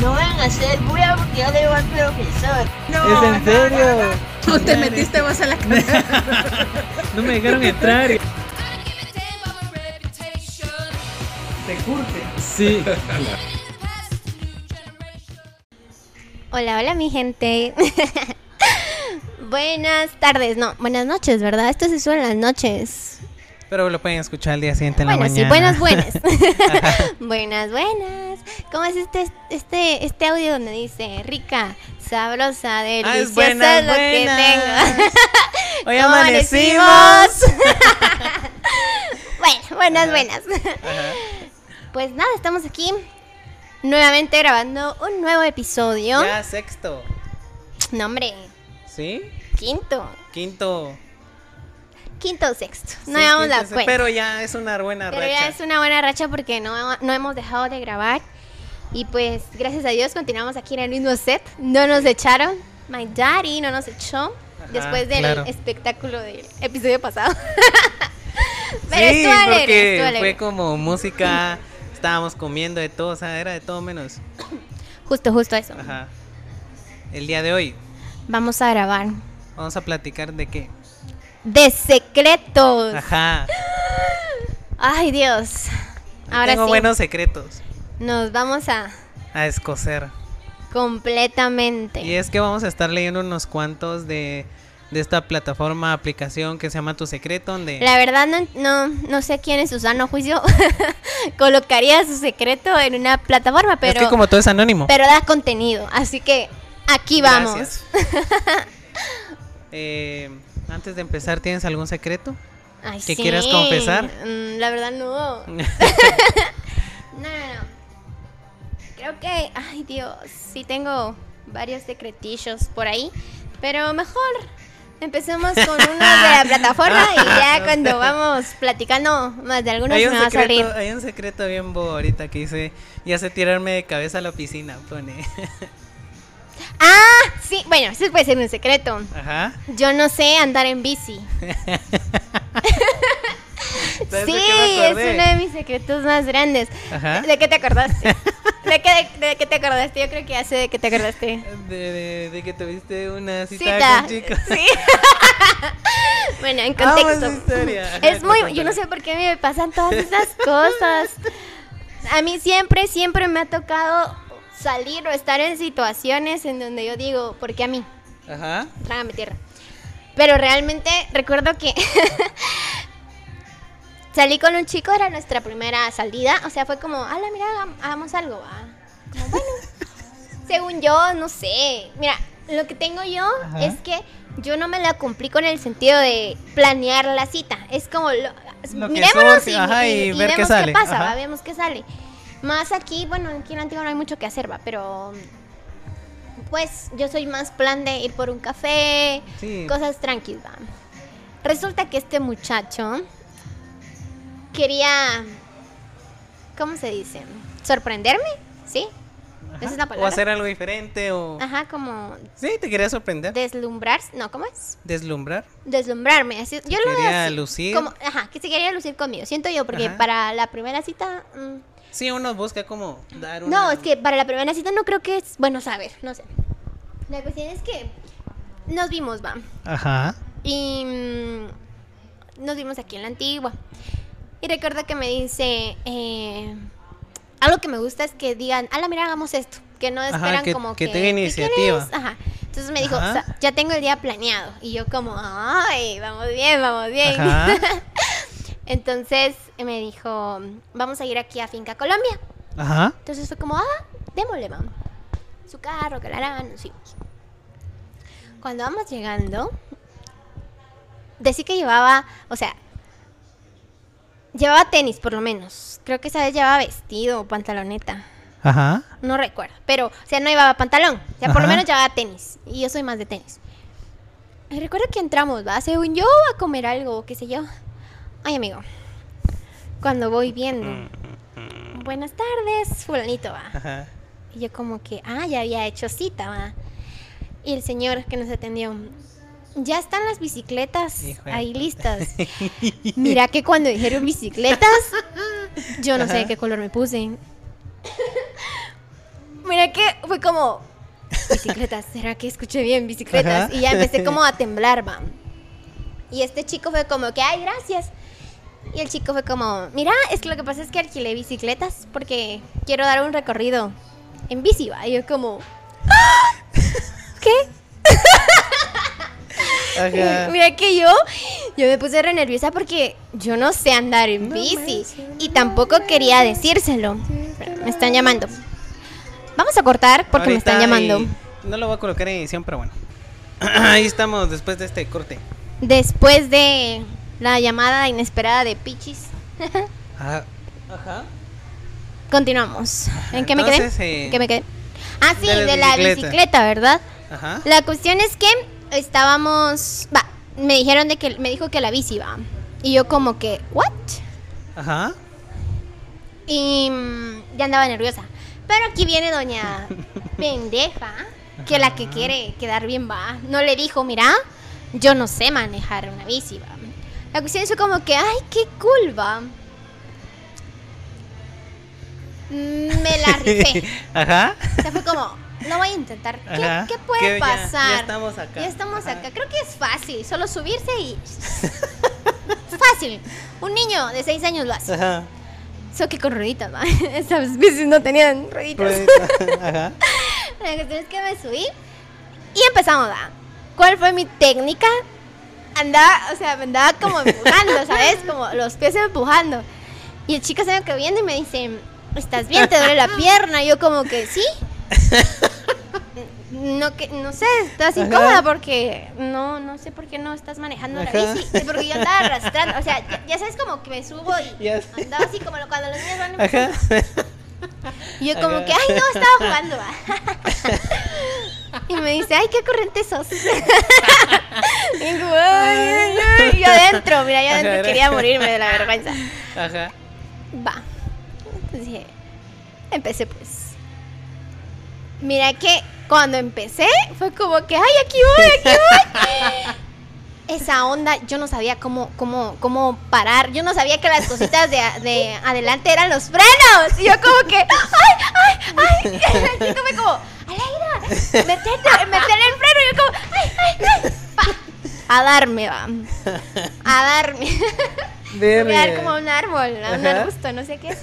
No van a hacer bulla porque yo le digo al profesor. ¿Es en serio? No te metiste vos a la casa. No me dejaron entrar. Te curte. Sí. Hola, hola mi gente. buenas tardes, no, buenas noches, ¿verdad? Esto se sube en las noches. Pero lo pueden escuchar al día siguiente en la Bueno, sí, mañana. buenas, buenas. buenas, buenas. ¿Cómo es este, este, este audio donde dice rica, sabrosa, deliciosa Ah, es buenas, lo que buenas. tengo? Hoy ¿Cómo amanecimos. bueno, buenas, buenas. Ajá. Pues nada, estamos aquí nuevamente grabando un nuevo episodio. Ya, sexto. No, hombre, ¿Sí? quinto. Quinto. Quinto o sexto. No Sí, llevamos quinto, la cuenta. Pero ya es una buena Pero racha. ya es una buena racha porque no, no hemos dejado de grabar. Y pues, gracias a Dios, continuamos aquí en el mismo set. No nos echaron. My daddy no nos echó. después del claro. espectáculo del episodio pasado. Pero sí, estuvo alegre, porque estuvo alegre. fue como música, estábamos comiendo de todo, o sea, era de todo menos. Justo, justo eso. Ajá. El día de hoy Vamos a grabar. vamos a platicar de qué. De secretos. Ajá. Ay, Dios. Ahora Tengo sí. buenos secretos Nos vamos a a escocer. completamente. Y es que vamos a estar leyendo unos cuantos de, de esta plataforma, aplicación que se llama Tu Secreto, donde... La verdad no, no, no sé quién en su sano juicio colocaría su secreto en una plataforma, pero, es que como todo es anónimo. pero da contenido. Así que aquí vamos. Gracias. Eh, antes de empezar, ¿tienes algún secreto? Ay, ¿Que quieras confesar? Mm, la verdad no. No, no, no. Creo que, ay Dios, sí tengo varios secretillos por ahí, pero mejor empecemos con uno de la plataforma y ya cuando vamos platicando más de algunos me va a salir. hay un secreto bien bobo ahorita que dice, ya sé tirarme de cabeza a la piscina, pone. Ah, sí, bueno, ese puede ser un secreto. Ajá. Yo no sé andar en bici. ¿Sabes Sí, es uno de mis secretos más grandes. Ajá. ¿De qué te acordaste? ¿De qué, de, de qué te acordaste? Yo creo que sé de qué te acordaste. De, de- de que tuviste una cita, Cita. con chicos. Sí. bueno, en Amo contexto. esa historia. Es muy, yo no sé por qué me pasan todas esas cosas. A mí siempre, siempre me ha tocado salir o estar en situaciones en donde yo digo, ¿por qué a mí? Ajá. Trágame tierra. Pero realmente recuerdo que salí con un chico, era nuestra primera salida. O sea, fue como, ala, mira, hagam- hagamos algo. va". Como, bueno, según yo, no sé. Mira, lo que tengo yo Ajá. es que yo no me la cumplí con el sentido de planear la cita. Es como, lo, Lo que mirémonos surge, y, ajá, y- y y ver qué vemos sale, pasa, va, vemos qué sale. Más aquí, bueno, aquí en Antigua no hay mucho que hacer, va, pero pues yo soy más plan de ir por un café, Sí. cosas tranquilas. Resulta que este muchacho quería, ¿cómo se dice? Sorprenderme, ¿sí? Ajá. ¿Esa es la O palabra? hacer algo diferente o... Ajá, como Sí, te quería sorprender. deslumbrarse, no, ¿cómo es? Deslumbrar. Deslumbrarme, así, yo lo veo quería lucir. como, ajá, que se quería lucir conmigo, siento yo, porque Ajá. para la primera cita, mm, Sí, uno busca como dar una... no, es que para la primera cita no creo que es, bueno, saber, no sé. La cuestión es que nos vimos, va. Ajá. Y mm, nos vimos aquí en la antigua. Y recuerdo que me dice, eh, algo que me gusta es que digan, ala, mira, hagamos esto. Que no Ajá, esperan que- como que que... tenga ¿qué iniciativa. Ajá. Entonces me dijo, Ajá. "O sea, ya tengo el día planeado. Y yo como, ay, vamos bien, vamos bien. Entonces me dijo, vamos a ir aquí a Finca Colombia. Ajá. Entonces fue como, ah, démosle, vamos. Su carro, que la harán, nos fuimos. Cuando vamos llegando, decí que llevaba, o sea, llevaba tenis por lo menos. Creo que esa vez llevaba vestido o pantaloneta. Ajá. No recuerdo. Pero, o sea, no llevaba pantalón. O sea, por lo menos llevaba tenis. Y yo soy más de tenis. Y recuerdo que entramos, ¿va? Según yo, a comer algo, qué sé yo. Ay, amigo. Cuando voy viendo. Buenas tardes, fulanito, va. Ajá. Y yo como que, ah, ya había hecho cita, va. Y el señor que nos atendió, ya están las bicicletas Hijo ahí listas. Mira que cuando dijeron bicicletas, yo no sé de qué color me puse. Mira mira que fue como bicicletas, ¿será que escuché bien bicicletas? Ajá. Y ya empecé como a temblar, va. Y este chico fue como que, ay, gracias. Y el chico fue como, mira, es que lo que pasa es que alquilé bicicletas porque quiero dar un recorrido en bici, va. Y yo como, "¿Ah? ¿qué? Ajá. Mira que yo, yo me puse re nerviosa porque yo no sé andar en bici y tampoco quería decírselo. Me están llamando. Vamos a cortar porque me están llamando. No lo voy a colocar en edición, pero bueno. Ahí estamos después de este corte. Después de la llamada inesperada de Pichis, Ajá. Ajá. continuamos. ¿En qué me quedé? Eh, ¿En qué me quedé? Ah, sí, de de la bicicleta, ¿verdad? Ajá. La cuestión es que estábamos, va, me dijeron de que me dijo que la bici va. Y yo como que, ¿what? Ajá. Y mm, ya andaba nerviosa. Pero aquí viene doña pendeja, que la que quiere quedar bien va. No le dijo, mira, yo no sé manejar una bici, va. La cuestión es como que, ay, qué cool, va. Mm, Me la rifé. Ajá. O sea, fue como, no voy a intentar. ¿Qué, qué puede pasar? ya estamos acá. Ya estamos Ajá. acá. Creo que es fácil, solo subirse y... fácil. Un niño de 6 años lo hace. Ajá. Solo que con rueditas, ¿va? Esas bicis no tenían rueditas. Ruedita. Ajá. La cuestión es que me subí y empezamos, ¿va? ¿Cuál fue mi técnica? Andaba, o sea, me andaba como empujando, ¿sabes? Como los pies empujando. Y el chico se me quedó viendo y me dice, ¿estás bien? ¿Te duele la pierna? Y yo como que, ¿sí? No, que, no sé, estás Ajá. incómoda porque no, no sé por qué no estás manejando Ajá. la bici. Es porque yo andaba arrastrando, o sea, ya, ya sabes como que me subo y andaba así como cuando los niños van Ajá. y yo como Ajá. que, ay, no, estaba jugando. va". y me dice, ay, qué corriente sos. y como, ay, ay, ay. Y yo adentro, mira, yo adentro quería morirme de la vergüenza. Ajá. Va. Entonces dije, empecé pues. Mira que cuando empecé fue como que, ay, aquí voy, aquí voy. Esa onda, yo no sabía cómo, cómo, cómo parar. Yo no sabía que las cositas de, de adelante eran los frenos. Y yo como que, ay, ay, ay. Fue como, Metete, meter el freno. Y yo como, ay, ay, ay. Pa. A darme, va. A darme. Me voy a dar como un árbol, a un Ajá. arbusto, no sé qué.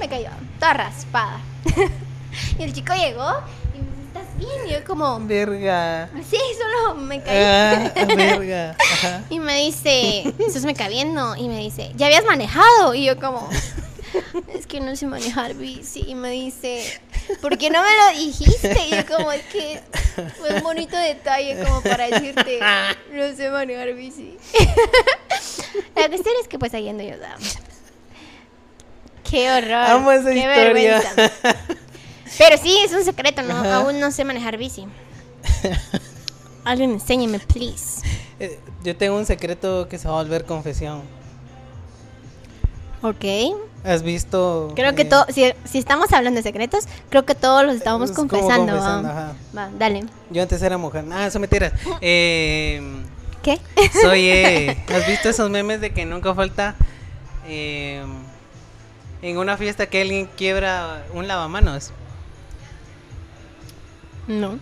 Me cayó, toda raspada. y el chico llegó y me dice, ¿estás bien? Y yo como, Verga. sí, solo me caí. Ah, verga. Ajá. Y me dice, ¿estás me cabiendo? Y me dice, ¿ya habías manejado? Y yo como, es que no sé manejar bici. Y me dice, ¿por qué no me lo dijiste? Y yo como, es que fue un bonito detalle como para decirte, no sé manejar bici. La cuestión es que pues ahí ando yo. Qué horror. Amo esa qué historia. vergüenza. Pero sí, es un secreto, ¿no? Ajá. Aún no sé manejar bici. Alguien enséñeme, please. Eh, Yo tengo un secreto que se va a volver confesión. Ok. ¿Has visto? Creo que eh, todo, si, si estamos hablando de secretos, creo que todos los estábamos Es confesando. confesando, ¿va? ajá. Va, dale. Yo antes era mujer. Ah, eso mentiras. Eh, ¿Qué? soy. eh, ¿Has visto esos memes de que nunca falta eh, en una fiesta que alguien quiebra un lavamanos? No.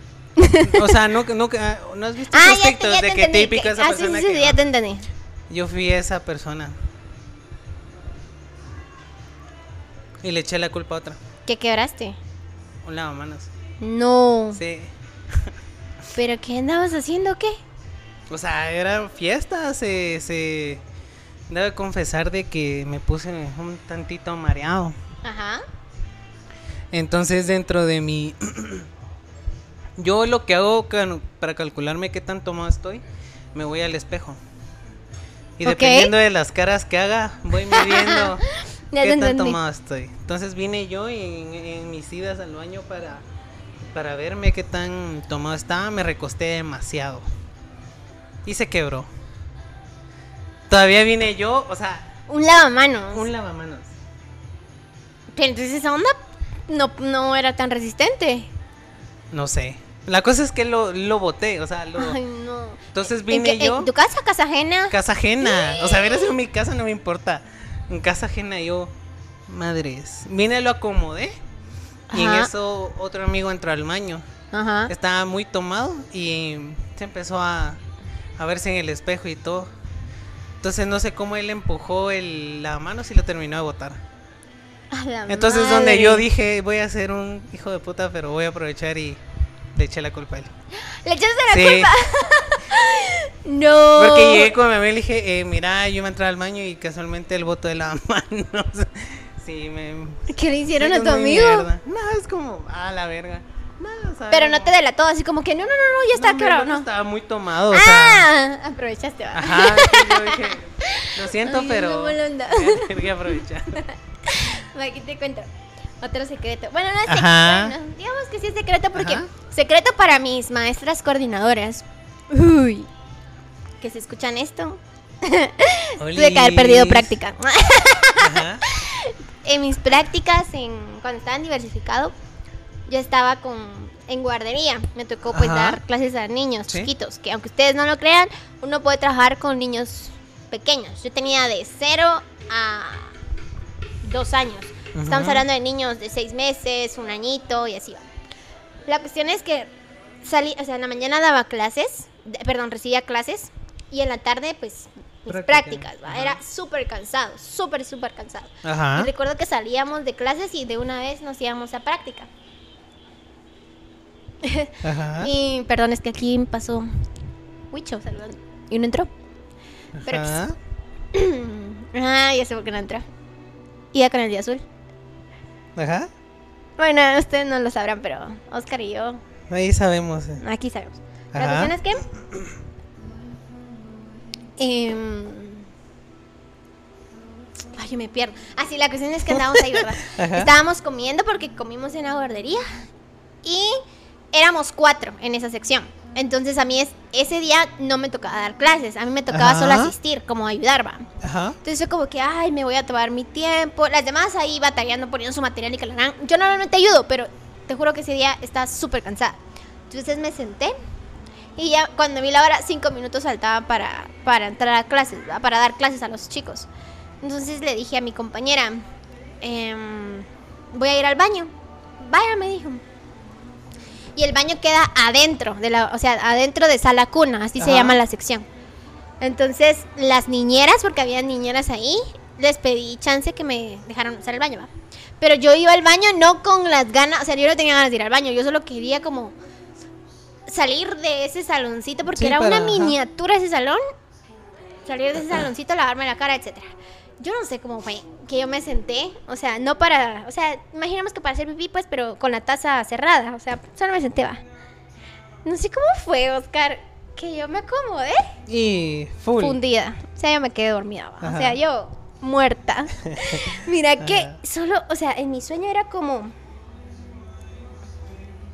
O sea, no, no, no has visto Ah, esos ya ya de te que entendí. típico que- esa ah, sí, persona sí, sí, que ya no. te entendí. Yo fui esa persona. Y le eché la culpa a otra. ¿Qué quebraste? Un lavamanos. No. Sí. ¿Pero qué andabas haciendo qué? O sea, era fiesta, se, se... Debo confesar de que me puse un tantito mareado. Ajá. Entonces dentro de mi... Yo lo que hago para calcularme qué tan tomado estoy, me voy al espejo. Y dependiendo de las caras que haga, voy midiendo Ya qué tan entendí. tomado estoy. Entonces vine yo y en, en mis idas al baño para, para verme qué tan tomado estaba, me recosté demasiado. Y se quebró. Todavía vine yo, o sea, Un lavamanos. un lavamanos. Pero entonces esa onda no, no era tan resistente. No sé. La cosa es que lo, lo boté, o sea, lo... Ay, no. Entonces ¿En, vine qué- yo... ¿En tu casa, casa ajena? Casa ajena. O sea, hubiera sido mi casa, no me importa. En casa ajena yo, madres. Vine, lo acomodé. Y en eso otro amigo entró al baño. Ajá. Estaba muy tomado y se empezó a, a verse en el espejo y todo. Entonces no sé cómo él empujó el, la mano si lo terminó de botar. A la Entonces donde madre. yo dije voy a ser un hijo de puta pero voy a aprovechar y le eché la culpa a él. Le echaste la Sí, culpa. No. porque llegué con mi mamá y le dije, eh, mira, yo a entrar al baño y casualmente el voto de la mano. sí, me... ¿Qué le hicieron a tu amigo? mierda. No, es como, ah, la verga. No, o sea, Pero no te delató, así como que no, no, no, no, ya está el otro no. Estaba muy tomado, o sea... ah, aprovechaste, va. Ajá, yo dije, lo siento, Ay, pero... no, que aprovechar. Aquí te cuento. Otro secreto. Bueno, no es secreto. Bueno, digamos que sí es secreto porque Ajá. secreto para mis maestras coordinadoras. Uy. Que se escuchan esto. Tuve que haber perdido práctica. Ajá. en mis prácticas, en, cuando estaba en diversificado, yo estaba con, en guardería. Me tocó pues Ajá. dar clases a niños Sí. chiquitos. Que aunque ustedes no lo crean, uno puede trabajar con niños pequeños. Yo tenía de 0 a 2 años. Estamos hablando de niños de 6 meses, un añito y así va. La cuestión es que salí, o sea, en la mañana daba clases, perdón, recibía clases y en la tarde pues mis Práctica. prácticas, ¿va? Ajá. Era súper cansado, súper, súper cansado. Ajá. Y recuerdo que salíamos de clases y de una vez nos íbamos a práctica. Ajá. Y perdón, es que aquí pasó Huicho saludando. Y no entró. pero Ajá. Ah, ya sé por qué no entró. Iba con el día azul. Ajá. Bueno, ustedes no lo sabrán, pero Oscar y yo Ahí sabemos. eh. aquí sabemos. La cuestión es que. em, ay, yo me pierdo. Ah, sí, la cuestión es que andábamos ahí, ¿verdad? Ajá. Estábamos comiendo porque comimos en la guardería. Y éramos cuatro en esa sección. Entonces a mí es, ese día no me tocaba dar clases. A mí me tocaba solo Ajá. asistir, como ayudar, va. Ajá. Entonces yo como que, ay, me voy a tomar mi tiempo. Las demás ahí batallando, poniendo su material y que la harán. Yo normalmente ayudo, pero te juro que ese día estaba súper cansada. Entonces me senté y ya cuando vi la hora, cinco minutos faltaban para, para entrar a clases, para dar clases a los chicos. Entonces le dije a mi compañera, em, voy a ir al baño. Vaya, me dijo. Y el baño queda adentro, de la, o sea, adentro de sala cuna, así se Ajá. llama la sección. Entonces, las niñeras, porque había niñeras ahí, les pedí chance que me dejaran usar el baño. Pero yo iba al baño no con las ganas, o sea, yo no tenía ganas de ir al baño, yo solo quería como salir de ese saloncito, porque Sí, era para- una ajá. miniatura ese salón, salir de ese saloncito, lavarme la cara, etcétera. Yo no sé cómo fue que yo me senté, o sea, no para, o sea, imaginemos que para hacer pipí, pues, pero con la taza cerrada, o sea, solo me senté, va. No sé cómo fue, Oscar, que yo me acomodé Y full. fundida. O sea, yo me quedé dormida. O sea, yo muerta. Mira que Ajá. solo, o sea, en mi sueño era como...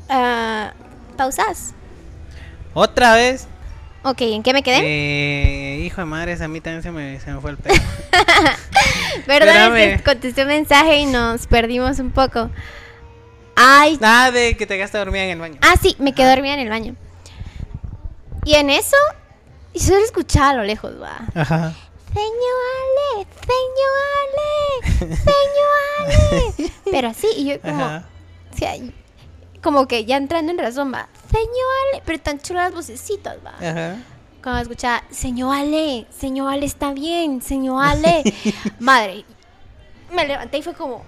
ah, pausas. Otra vez. Ok, ¿en qué me quedé? Eh, hijo de madre, a mí también se me, se me fue el pelo. Perdón, es que contesté un mensaje y nos perdimos un poco. Ay, Nada de que te quedaste dormida en el baño. ah, sí, me quedé dormida en el baño. Y en eso, y solo escuchaba a lo lejos, va. Ajá. Señor Ale, señor Ale, señor Ale. Pero así, y yo como, Ajá. o sea, como que ya entrando en razón, va, señor Ale, pero tan chulas las vocecitas, va. Ajá. Cuando escuchaba, señor Ale, señor Ale está bien, señor Ale. Madre, me levanté y fue como,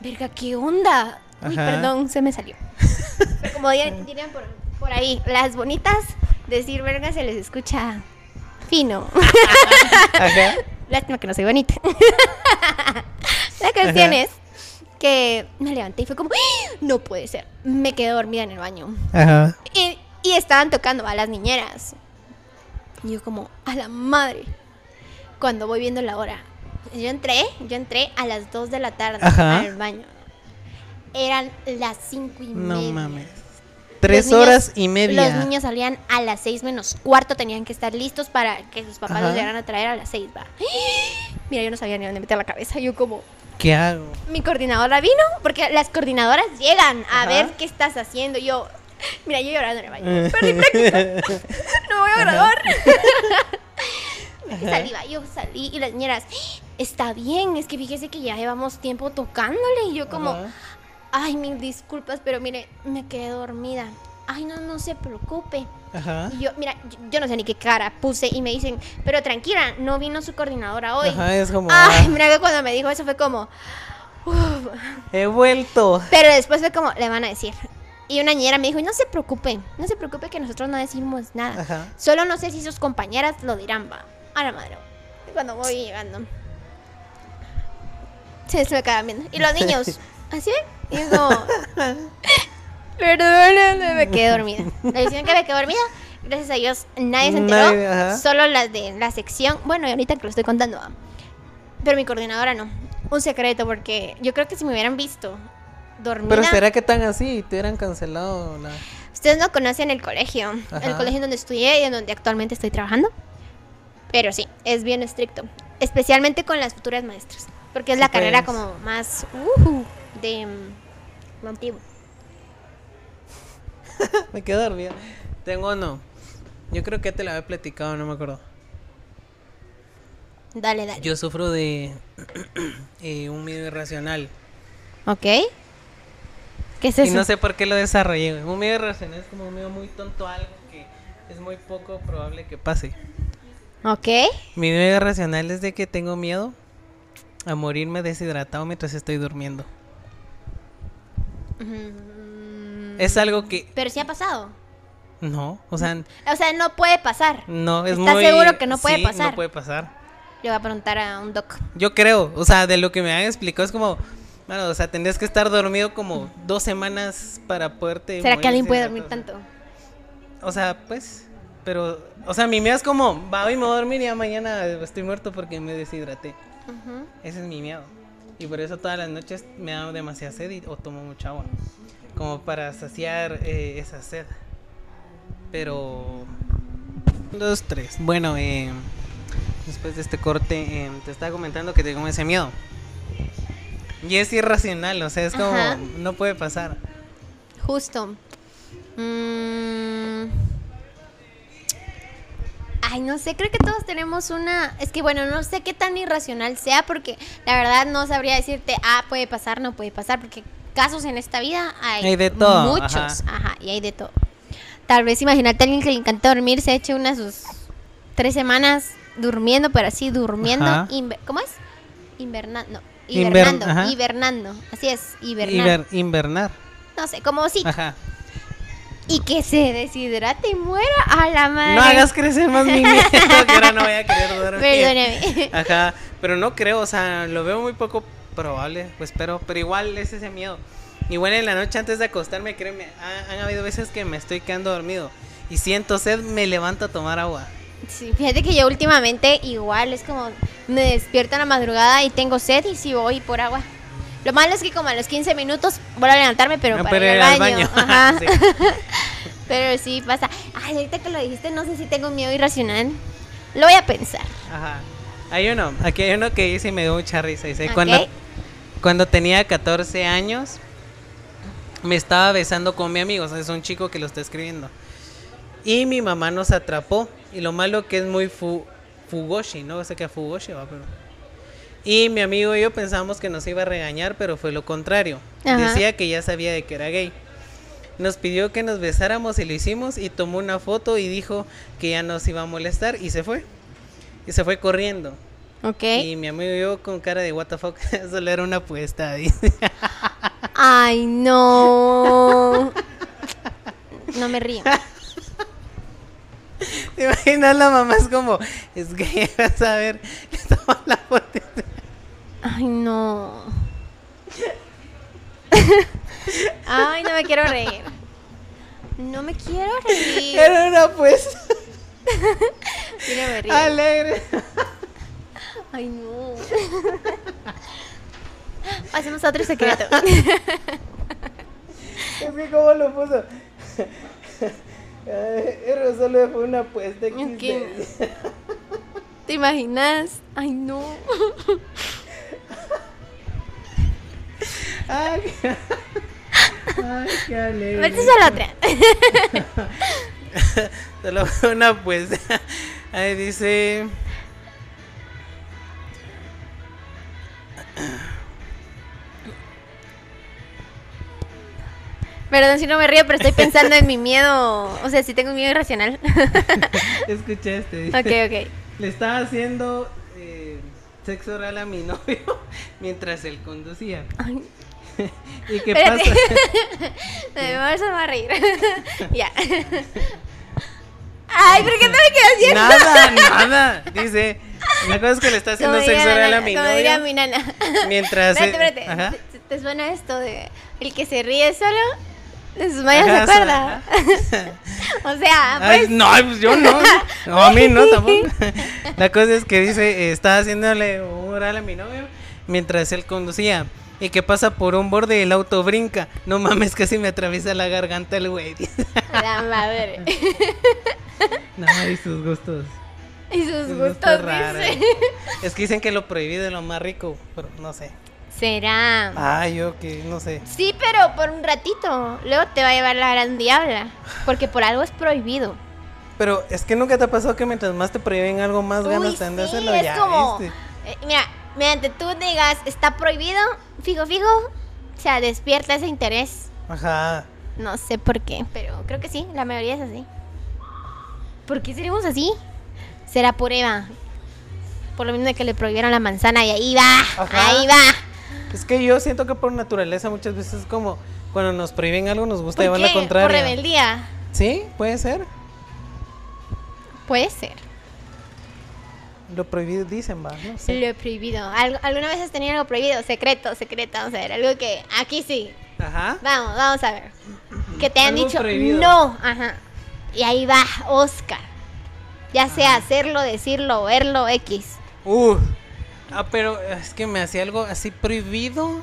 verga, ¿qué onda? Uy, perdón, se me salió. Pero como dirían, por, por ahí, las bonitas, decir verga se les escucha fino. Ajá. Lástima que no soy bonita. La Ajá. es que me levanté y fue como, ¡Ah! no puede ser. Me quedé dormida en el baño. Ajá. Y, y estaban tocando a las niñeras. Y yo como, a la madre. Cuando voy viendo la hora. Yo entré, yo entré a las 2 de la tarde Ajá. al baño. Eran las 5 y No media. mames. Tres niños- horas y media. Los niños salían a las 6 menos cuarto, tenían que estar listos para que sus papás Ajá. los llegaran a traer a las 6, va. Mira, yo no sabía ni dónde meter la cabeza. Yo como, ¿Qué hago? mi coordinadora vino, porque las coordinadoras llegan a Ajá. ver qué estás haciendo. Yo, mira, yo llorando en el baño. Perdí práctica. No voy a graduar. salí, va, yo salí y las niñeras, está bien, es que fíjese que ya llevamos tiempo tocándole. Y yo como, Ajá. ay, mil disculpas, pero mire, me quedé dormida. Ay, no, no se preocupe. Ajá. Y yo, mira, yo, yo no sé ni qué cara puse y me dicen, pero tranquila, no vino su coordinadora hoy. Ajá, es como. Ay, ah, mira que cuando me dijo eso fue como, "Uf". he vuelto. pero después fue como, le van a decir. Y una ñera me dijo, no se preocupe, no se preocupe que nosotros no decimos nada. Ajá. Solo no sé si sus compañeras lo dirán, va. A la madre. Y Cuando voy llegando. Se, me quedan viendo. Y los niños, ¿así? Y es como, perdóname, me quedé dormida. Le decían que me quedé dormida. Gracias a Dios, nadie se enteró. Nadie, solo las de la sección. Bueno, y ahorita que lo estoy contando, va. Pero mi coordinadora no. Un secreto, porque yo creo que si me hubieran visto dormida. Pero será que tan así te hubieran cancelado la. Ustedes no conocen el colegio, el colegio en donde estudié y en donde actualmente estoy trabajando. Pero sí, es bien estricto, especialmente con las futuras maestras, porque es Sí, la carrera pues. como más ujú, de antiguo. Me quedo dormida. Tengo no. Yo creo que te la había platicado, no me acuerdo. Dale, dale. Yo sufro de eh, un miedo irracional. ¿Ok? ¿Qué es eso? Y no sé por qué lo desarrollé. Un miedo irracional es como un miedo muy tonto a algo que es muy poco probable que pase. ¿Ok? Mi miedo irracional es de que tengo miedo a morirme deshidratado mientras estoy durmiendo. Mm, Es algo que Pero sí ha pasado. no, o sea, O sea, no puede pasar. no es ¿Estás muy seguro que no puede sí, pasar? No puede pasar. Le voy a preguntar a un doc. Yo creo, o sea, de lo que me han explicado es como, bueno, o sea, tendrías que estar dormido como dos semanas para poderte. ¿Será que alguien puede dormir tanto? O sea, pues, pero, o sea, mi miedo es como, va, hoy me voy a dormir y ya mañana estoy muerto porque me deshidraté. Ese es mi miedo. Y por eso todas las noches me da demasiada sed y, o tomo mucha agua. Como para saciar eh, esa sed. Pero... Dos, tres. Bueno, eh, después de este corte, eh, te estaba comentando que tengo ese miedo. Y es irracional, o sea, es como... Ajá. No puede pasar. Justo. Mm. Ay, no sé, creo que todos tenemos una... Es que bueno, no sé qué tan irracional sea porque la verdad no sabría decirte, ah, puede pasar, no puede pasar, porque casos en esta vida hay, Hay de todo, muchos. ajá. Ajá. y hay de todo. Tal vez imagínate a alguien que le encanta dormir, se eche unas sus tres semanas durmiendo, pero así durmiendo. Inver- ¿Cómo es? Invernando. Inver- Hibernando. ajá. hibernando. Así es, hibernar. Hiber- invernar. No sé, como si Ajá. y que se deshidrate y muera a la madre. No hagas crecer más mi miedo, que ahora no voy a querer dormir. Perdóname. Ajá, pero no creo, o sea, lo veo muy poco probable, pues pero, pero igual es ese miedo. Igual en la noche antes de acostarme, créeme, ha- han habido veces que me estoy quedando dormido y siento sed, me levanto a tomar agua. Sí, fíjate que yo últimamente igual es como me despierto en la madrugada y tengo sed y sí voy por agua. Lo malo es que como a los 15 minutos vuelvo a levantarme, pero Ah, para pero ir al al baño. baño. Sí. pero sí pasa. Ay, ahorita que lo dijiste, no sé si tengo miedo irracional. Lo voy a pensar. Ajá. Hay uno, aquí hay uno que dice y me dio mucha risa. Dice, Ok. cuando, cuando tenía 14 años, me estaba besando con mi amigo, o sea, es un chico que lo está escribiendo. Y mi mamá nos atrapó. Y lo malo que es muy fu fugoshi, ¿no? sé qué fugoshi va, pero... Y mi amigo y yo pensábamos que nos iba a regañar, pero fue lo contrario. Ajá. Decía que ya sabía de que era gay. Nos pidió que nos besáramos y lo hicimos y tomó una foto y dijo que ya nos iba a molestar y se fue. Y se fue corriendo. Ok. Y mi amigo y yo con cara de what the fuck, solo era una apuesta. dice. Ay, no. No me río. ¿Te imaginas la mamá es como, es que vas a ver, le toma la foto. Ay, no. Ay, no me quiero reír. No me quiero reír. Era una apuesta Mira, me río. alegre. Ay, no. Hacemos otro secreto. Es que como lo puso. Pero solo fue una apuesta. Ok. ¿Te imaginas? Ay, no. Ay, qué, ay, qué alegre. Vete a la otra. Solo fue una apuesta. Ahí dice. Perdón si no me río, pero estoy pensando en mi miedo. O sea, si tengo un miedo irracional. Escucha este. dice, ok, ok. Le estaba haciendo eh, sexo oral a mi novio mientras él conducía. Ay, ¿Y qué Espérate. pasa? me vas a reír. ya. Ay, ¿por qué no me quedas viendo? Nada, nada. Dice, la cosa es que le está haciendo Como sexo diría oral a mi como diría novio mi nana. mientras... Espérate, espérate. ¿Te, te suena esto de el que se ríe solo? Mayas se acuerda. o sea, Ay, pues. no, pues yo no. No, a mí no tampoco. La cosa es que dice, estaba haciéndole un oral a mi novio mientras él conducía. Y que pasa por un borde y el auto brinca. No mames, casi me atraviesa la garganta el güey. La madre. No, y sus gustos. y sus Sus gustos, dice. Es que dicen que lo prohibido es lo más rico, pero no sé. Será. Ah, yo que no sé. Sí, pero por un ratito. Luego te va a llevar la gran diabla. Porque por algo es prohibido. Pero es que nunca te ha pasado que mientras más te prohíben algo, más Uy, ganas te han de sí, hacerlo. es ya como. viste. eh, mira, mediante tú digas está prohibido, fijo, fijo. O sea, despierta ese interés. Ajá. No sé por qué, pero creo que sí, la mayoría es así. ¿Por qué seremos así? Será por Eva. Por lo mismo de que le prohibieron la manzana y ahí va, Ajá. ahí va. Es que yo siento que por naturaleza muchas veces es como cuando nos prohíben algo nos gusta ¿Por llevar la contraria. Por rebeldía. Sí, puede ser. Puede ser. Lo prohibido dicen, va, no sé. Lo prohibido. ¿Algo- ¿Alguna vez has tenido algo prohibido? Secreto, secreto. Vamos a ver, algo que aquí sí. Ajá. Vamos, vamos a ver. Que te han dicho prohibido. no. Ajá. Y ahí va, Oscar. Ya sea hacerlo, decirlo, verlo, X. Uh. Ah, pero es que me hacía algo así prohibido.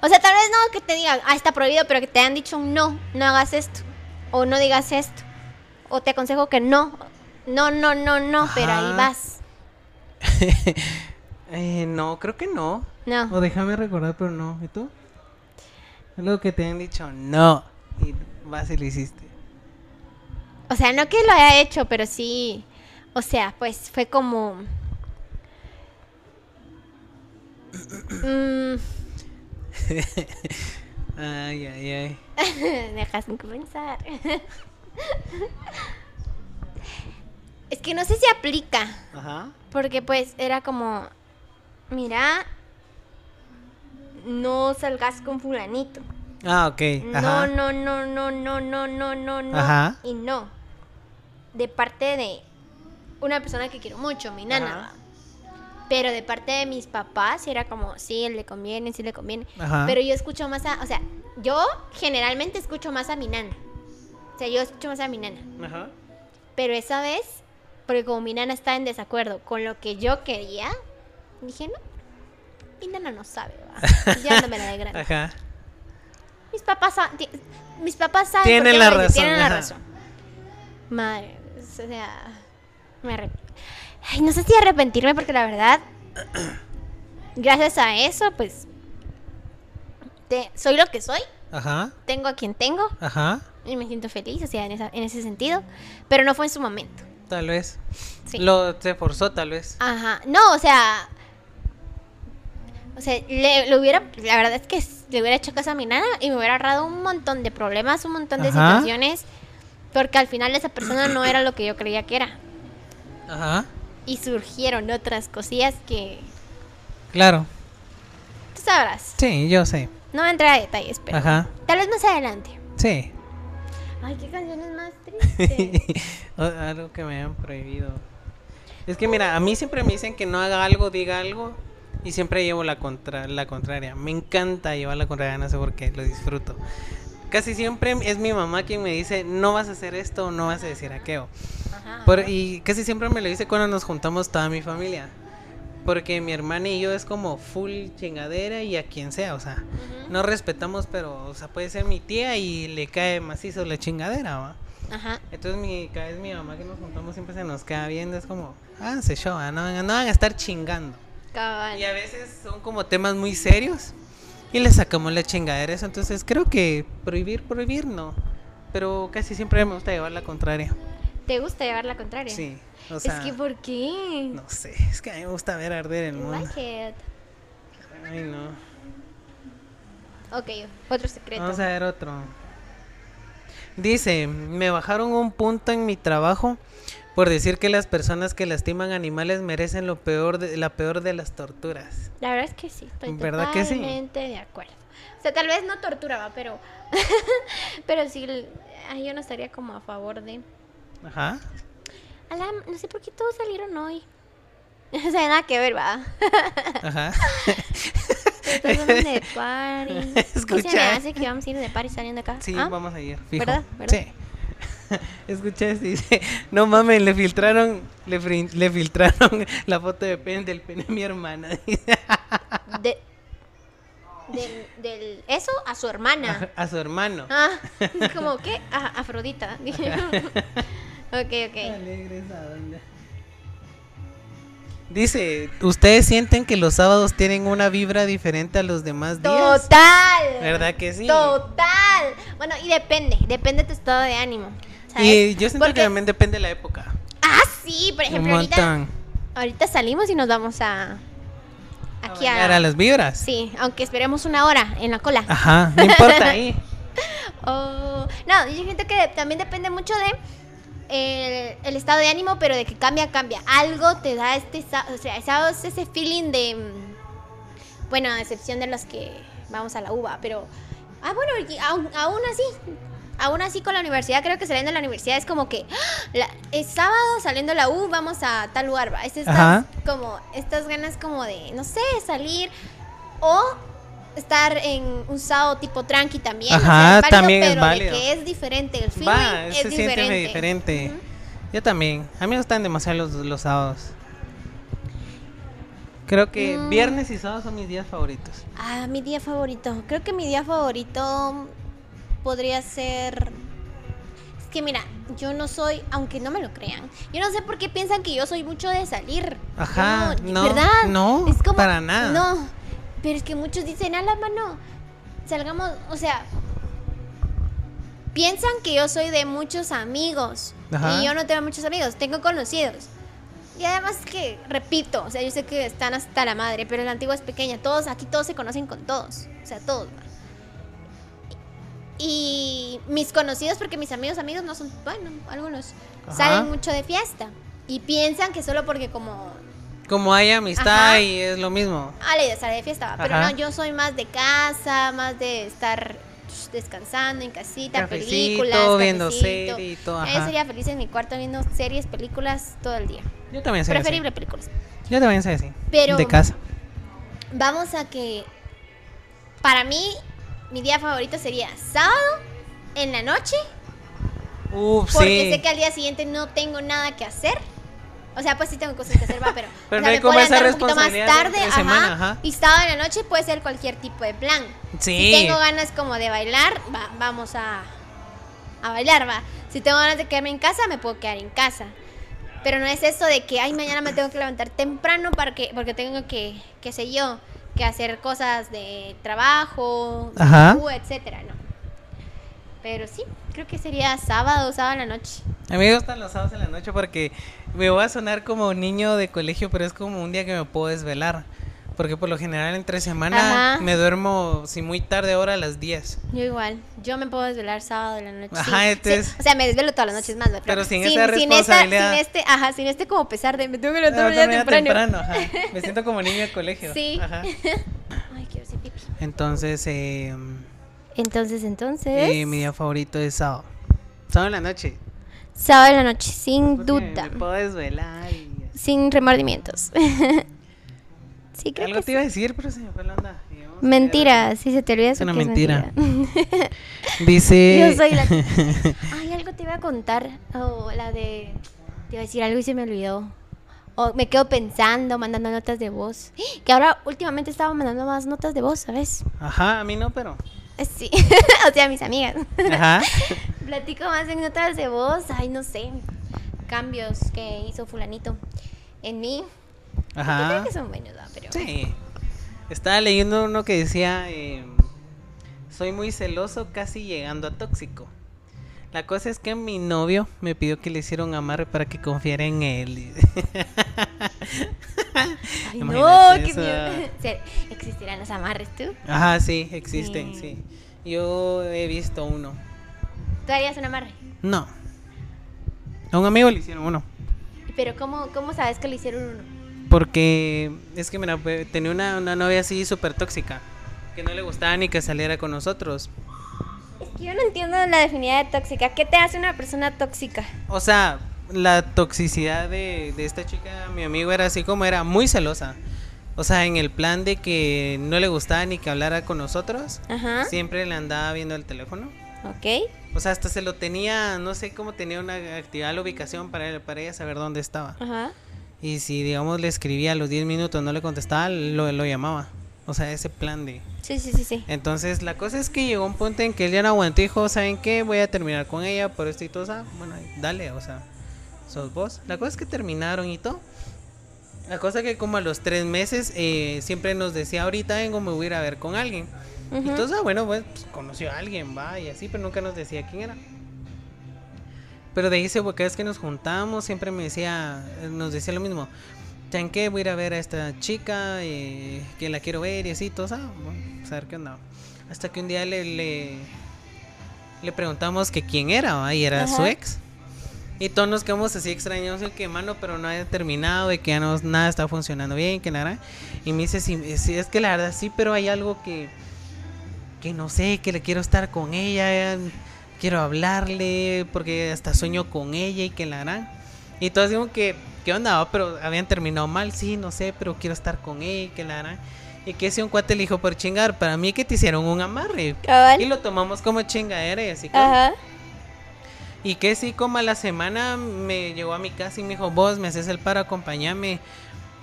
O sea, tal vez no que te digan, ah, está prohibido, pero que te han dicho un no, no hagas esto. O no digas esto. O te aconsejo que no. No, no, no, no, pero ahí vas. eh, no, creo que no. No. O déjame recordar, pero no. ¿Y tú? Algo que te han dicho no. Y vas y lo hiciste. O sea, no que lo haya hecho, pero sí. O sea, pues fue como. Mm, Ay, ay, ay. dejas sin pensar. es que no sé si aplica. Ajá. Porque pues era como. Mira. No salgas con fulanito. Ah, ok. No, Ajá. no, no, no, no, no, no, no, no. Ajá. Y no. De parte de una persona que quiero mucho, mi nana. Ajá. Pero de parte de mis papás, era como, sí, le conviene, sí le conviene. Ajá. Pero yo escucho más a, o sea, yo generalmente escucho más a mi nana. O sea, yo escucho más a mi nana. Ajá. Pero esa vez, porque como mi nana está en desacuerdo con lo que yo quería, dije, no, mi nana no sabe, va. Ya no me la de grande. Ajá. Mis papás, mis papás saben Tienen la razón, Tienen la razón. Madre, o sea, me arrep- Ay, no sé si arrepentirme porque la verdad, gracias a eso, pues, te- soy lo que soy, Ajá. tengo a quien tengo Ajá. y me siento feliz, o sea, en, esa- en ese sentido, pero no fue en su momento. Tal vez. Sí. Lo se forzó, tal vez. Ajá, no, o sea, o sea, le, le hubiera, la verdad es que le hubiera hecho caso a mi nana y me hubiera ahorrado un montón de problemas, un montón de Ajá. situaciones, porque al final esa persona no era lo que yo creía que era. Ajá. Y surgieron otras cosillas que Claro. tú sabrás. Sí, yo sé. No voy a detalles, pero Ajá. tal vez más adelante. Sí. Ay, qué canciones más tristes. Algo que me han prohibido. Es que mira, a mí siempre me dicen que no haga algo, diga algo. Y siempre llevo la, contra la contraria. Me encanta llevar la contraria, no sé por qué, lo disfruto. Casi siempre es mi mamá quien me dice, no vas a hacer esto, no vas a decir aquello. Por- y casi siempre me lo dice cuando nos juntamos toda mi familia. Porque mi hermana y yo es como full chingadera y a quien sea, o sea, Ujú. no respetamos, pero, o sea, puede ser mi tía y le cae macizo la chingadera, ¿va? Ajá. Entonces mi, cada vez mi mamá que nos juntamos siempre se nos queda viendo, es como, háganse show, ah, no, no van a estar chingando. Cabal. Y a veces son como temas muy serios y le sacamos la chingadera, eso, entonces creo que prohibir, prohibir no, pero casi siempre me gusta llevar la contraria. ¿Te gusta llevar la contraria? Sí, o sea, es que ¿por qué? no sé, es que a mí me gusta ver arder el mundo. like it. Ay, no. Ok, otro secreto. Vamos a ver otro. Dice, me bajaron un punto en mi trabajo por decir que las personas que lastiman animales merecen lo peor de, la peor de las torturas. La verdad es que sí, estoy ¿Verdad que sí? totalmente de acuerdo. O sea, tal vez no torturaba, pero pero sí yo no estaría como a favor de Ajá. Ala, no sé por qué todos salieron hoy. O sea, nada que ver, va. Ajá. Todos de party. ¿Qué se me Escucha. hace que vamos a ir de party saliendo acá? Sí, ¿Ah? vamos a ir. Fijo. ¿Verdad? ¿Verdad? Sí. Escucha, esto, dice, no mames, le filtraron, le, filtraron la foto de pene del pene a mi hermana. De, del, del- eso a su hermana. a su hermano. Ah, como que a Afrodita. Ok, ok. Dice, ¿ustedes sienten que los sábados tienen una vibra diferente a los demás días? Total. ¿Verdad que sí? Total. Bueno, y depende, depende de tu estado de ánimo. ¿Sabes? Y yo siento Porque- que también depende de la época. Ah, sí, por ejemplo, ahorita, ahorita salimos y nos vamos a. Aquí A a las vibras. Sí, aunque esperemos una hora en la cola. Ajá, no importa ahí. Oh, no, yo siento que también depende mucho de el, el estado de ánimo, pero de que cambia, cambia. Algo te da este, o sea, ese feeling de, bueno, a excepción de los que vamos a la uva, pero, ah, bueno, aún, aún así, aún así con la universidad, creo que saliendo de la universidad es como que, ¡ah! la- es sábado saliendo de la U, vamos a tal lugar, va. Es estas, Ajá. como, estas ganas como de, no sé, salir o estar en un sábado tipo tranqui también. o sea, Ajá, es válido, también es pero de válido. que es diferente, el feeling Va, es se siente diferente. diferente. Yo también. A mí me gustan demasiado los, los sábados. Creo que Mm. viernes y sábados son mis días favoritos. Ah, mi día favorito. Creo que mi día favorito podría ser. Es que mira, yo no soy, aunque no me lo crean, yo no sé por qué piensan que yo soy mucho de salir. Ajá, no, ¿verdad? no, para nada. No, pero es que muchos dicen, a la mano, salgamos, o sea, piensan que yo soy de muchos amigos. Ajá. Y yo no tengo muchos amigos, tengo conocidos. Y además que, repito, o sea, yo sé que están hasta la madre, pero la antigua es pequeña. Todos, aquí todos se conocen con todos. O sea, todos. ¿va? Y mis conocidos, porque mis amigos, amigos no son, bueno, algunos, Ajá. salen mucho de fiesta. Y piensan que solo porque como Como hay amistad Ajá. y es lo mismo. Ah, la idea salir de fiesta, va, pero Ajá. no, yo soy más de casa, más de estar sh, descansando en casita, Cafecito, películas, viendo cafecito. serie y todo, Yo ajá. sería feliz en mi cuarto viendo series, películas todo el día. Yo también soy Preferible así. películas. Yo también soy así. Pero- De casa. Vamos a que para mí mi día favorito sería sábado en la noche, Uf, porque sí. sé que al día siguiente no tengo nada que hacer. O sea, pues sí tengo cosas que hacer, va, pero, Pero o no sea, hay me puedo levantar un poquito más tarde, ajá, semana, ajá. y sábado en la noche puede ser cualquier tipo de plan. Sí. Si tengo ganas como de bailar, va- vamos a, a bailar, va. Si tengo ganas de quedarme en casa, me puedo quedar en casa. Pero no es eso de que, ay, mañana me tengo que levantar temprano para que, porque tengo que, qué sé yo, que hacer cosas de trabajo, Ajá. Etcétera, no. Pero sí, creo que sería sábado, sábado en la noche. A mí me gustan los sábados en la noche porque me voy a sonar como niño de colegio, pero es como un día que me puedo desvelar. Porque por lo general entre semana Ajá. me duermo, si muy tarde, ahora a las 10. Yo igual, yo me puedo desvelar sábado en la noche. Ajá, entonces- sí, o sea, me desvelo todas las noches más, ¿no? Pero sin sin, esa sin esta- responsabilidad. sin este, ajá, sin este como pesar de me tengo que levantar ya temprano. temprano, ajá. Me siento como niño de colegio. Sí. Ajá. Ay, quiero hacer pipí. Entonces, eh, Entonces, entonces. eh, mi día favorito es sábado. Sábado en la noche. Sábado en la noche, sin Porque duda. Me puedo desvelar y... Sin remordimientos. sí, creo Algo que te sí. iba a decir, pero se me fue la onda. Mentira, si se te olvida Es una mentira. Dice... Yo soy la. Ay, algo te iba a contar. O la de. Te iba a decir algo y se me olvidó. O me quedo pensando, mandando notas de voz. Que ahora últimamente estaba mandando más notas de voz, ¿sabes? Ajá, a mí no, pero... Eh, Sí. o sea, mis amigas. Ajá. Platico más en notas de voz. Ay, no sé. Cambios que hizo Fulanito en mí. Yo Ajá. creo que son buenos, ¿va? Pero. Sí. Estaba leyendo uno que decía, eh, soy muy celoso, casi llegando a tóxico. La cosa es que mi novio me pidió que le hiciera un amarre para que confiara en él. Ay, no, qué miedo. ¿Existirán los amarres tú? Ajá, sí, existen, Sí. sí. Yo he visto uno. ¿Tú harías un amarre? No. A un amigo le hicieron uno. Pero ¿cómo, cómo sabes que le hicieron uno? Porque es que, mira, tenía una, una novia así súper tóxica. Que no le gustaba ni que saliera con nosotros. Es que yo no entiendo la definición de tóxica. ¿Qué te hace una persona tóxica? O sea, la toxicidad de, de esta chica, mi amigo, era así como era muy celosa. O sea, en el plan de que no le gustaba ni que hablara con nosotros, Ajá. siempre le andaba viendo el teléfono. Ok. O sea, hasta se lo tenía, no sé cómo tenía una actividad la ubicación para, para ella saber dónde estaba. Ajá. Y si, digamos, le escribía a los 10 minutos, no le contestaba, lo, lo llamaba. O sea, ese plan de... Sí, sí, sí, sí. Entonces, la cosa es que llegó un punto en que él ya no aguantó y dijo, ¿saben qué? Voy a terminar con ella por esto y todo. o sea, Bueno, dale, o sea, sos vos. La cosa es que terminaron y todo. La cosa que como a los tres meses eh, siempre nos decía, ahorita vengo, me voy a ir a ver con alguien. Y Ujú. Entonces, ah, bueno, pues, pues, conoció a alguien, va, y así, pero nunca nos decía quién era. Pero de ahí, se, cada vez que nos juntamos, siempre me decía, eh, nos decía lo mismo. ¿Saben qué? Voy a ir a ver a esta chica, eh, que la quiero ver y así, todo, ah, bueno, a ver qué onda. Hasta que un día le, le, le preguntamos que quién era, y era su Ajá. ex. Y todos nos quedamos así extrañados, el que mano, pero no había terminado, de que ya no, nada está funcionando bien, que nada. Y me dice, sí, sí, es que la verdad sí, pero hay algo que, que no sé, que le quiero estar con ella, quiero hablarle, porque hasta sueño con ella y que la harán. Y todos digo que, ¿qué onda? va? Pero habían terminado mal, sí, no sé, pero quiero estar con ella y que la harán. Y que si un cuate le dijo por chingar, para mí que te hicieron un amarre. Cabal. Y lo tomamos como chingadera y así que... Ajá. Y que sí, como a la semana me llegó a mi casa y me dijo, vos me haces el para acompañarme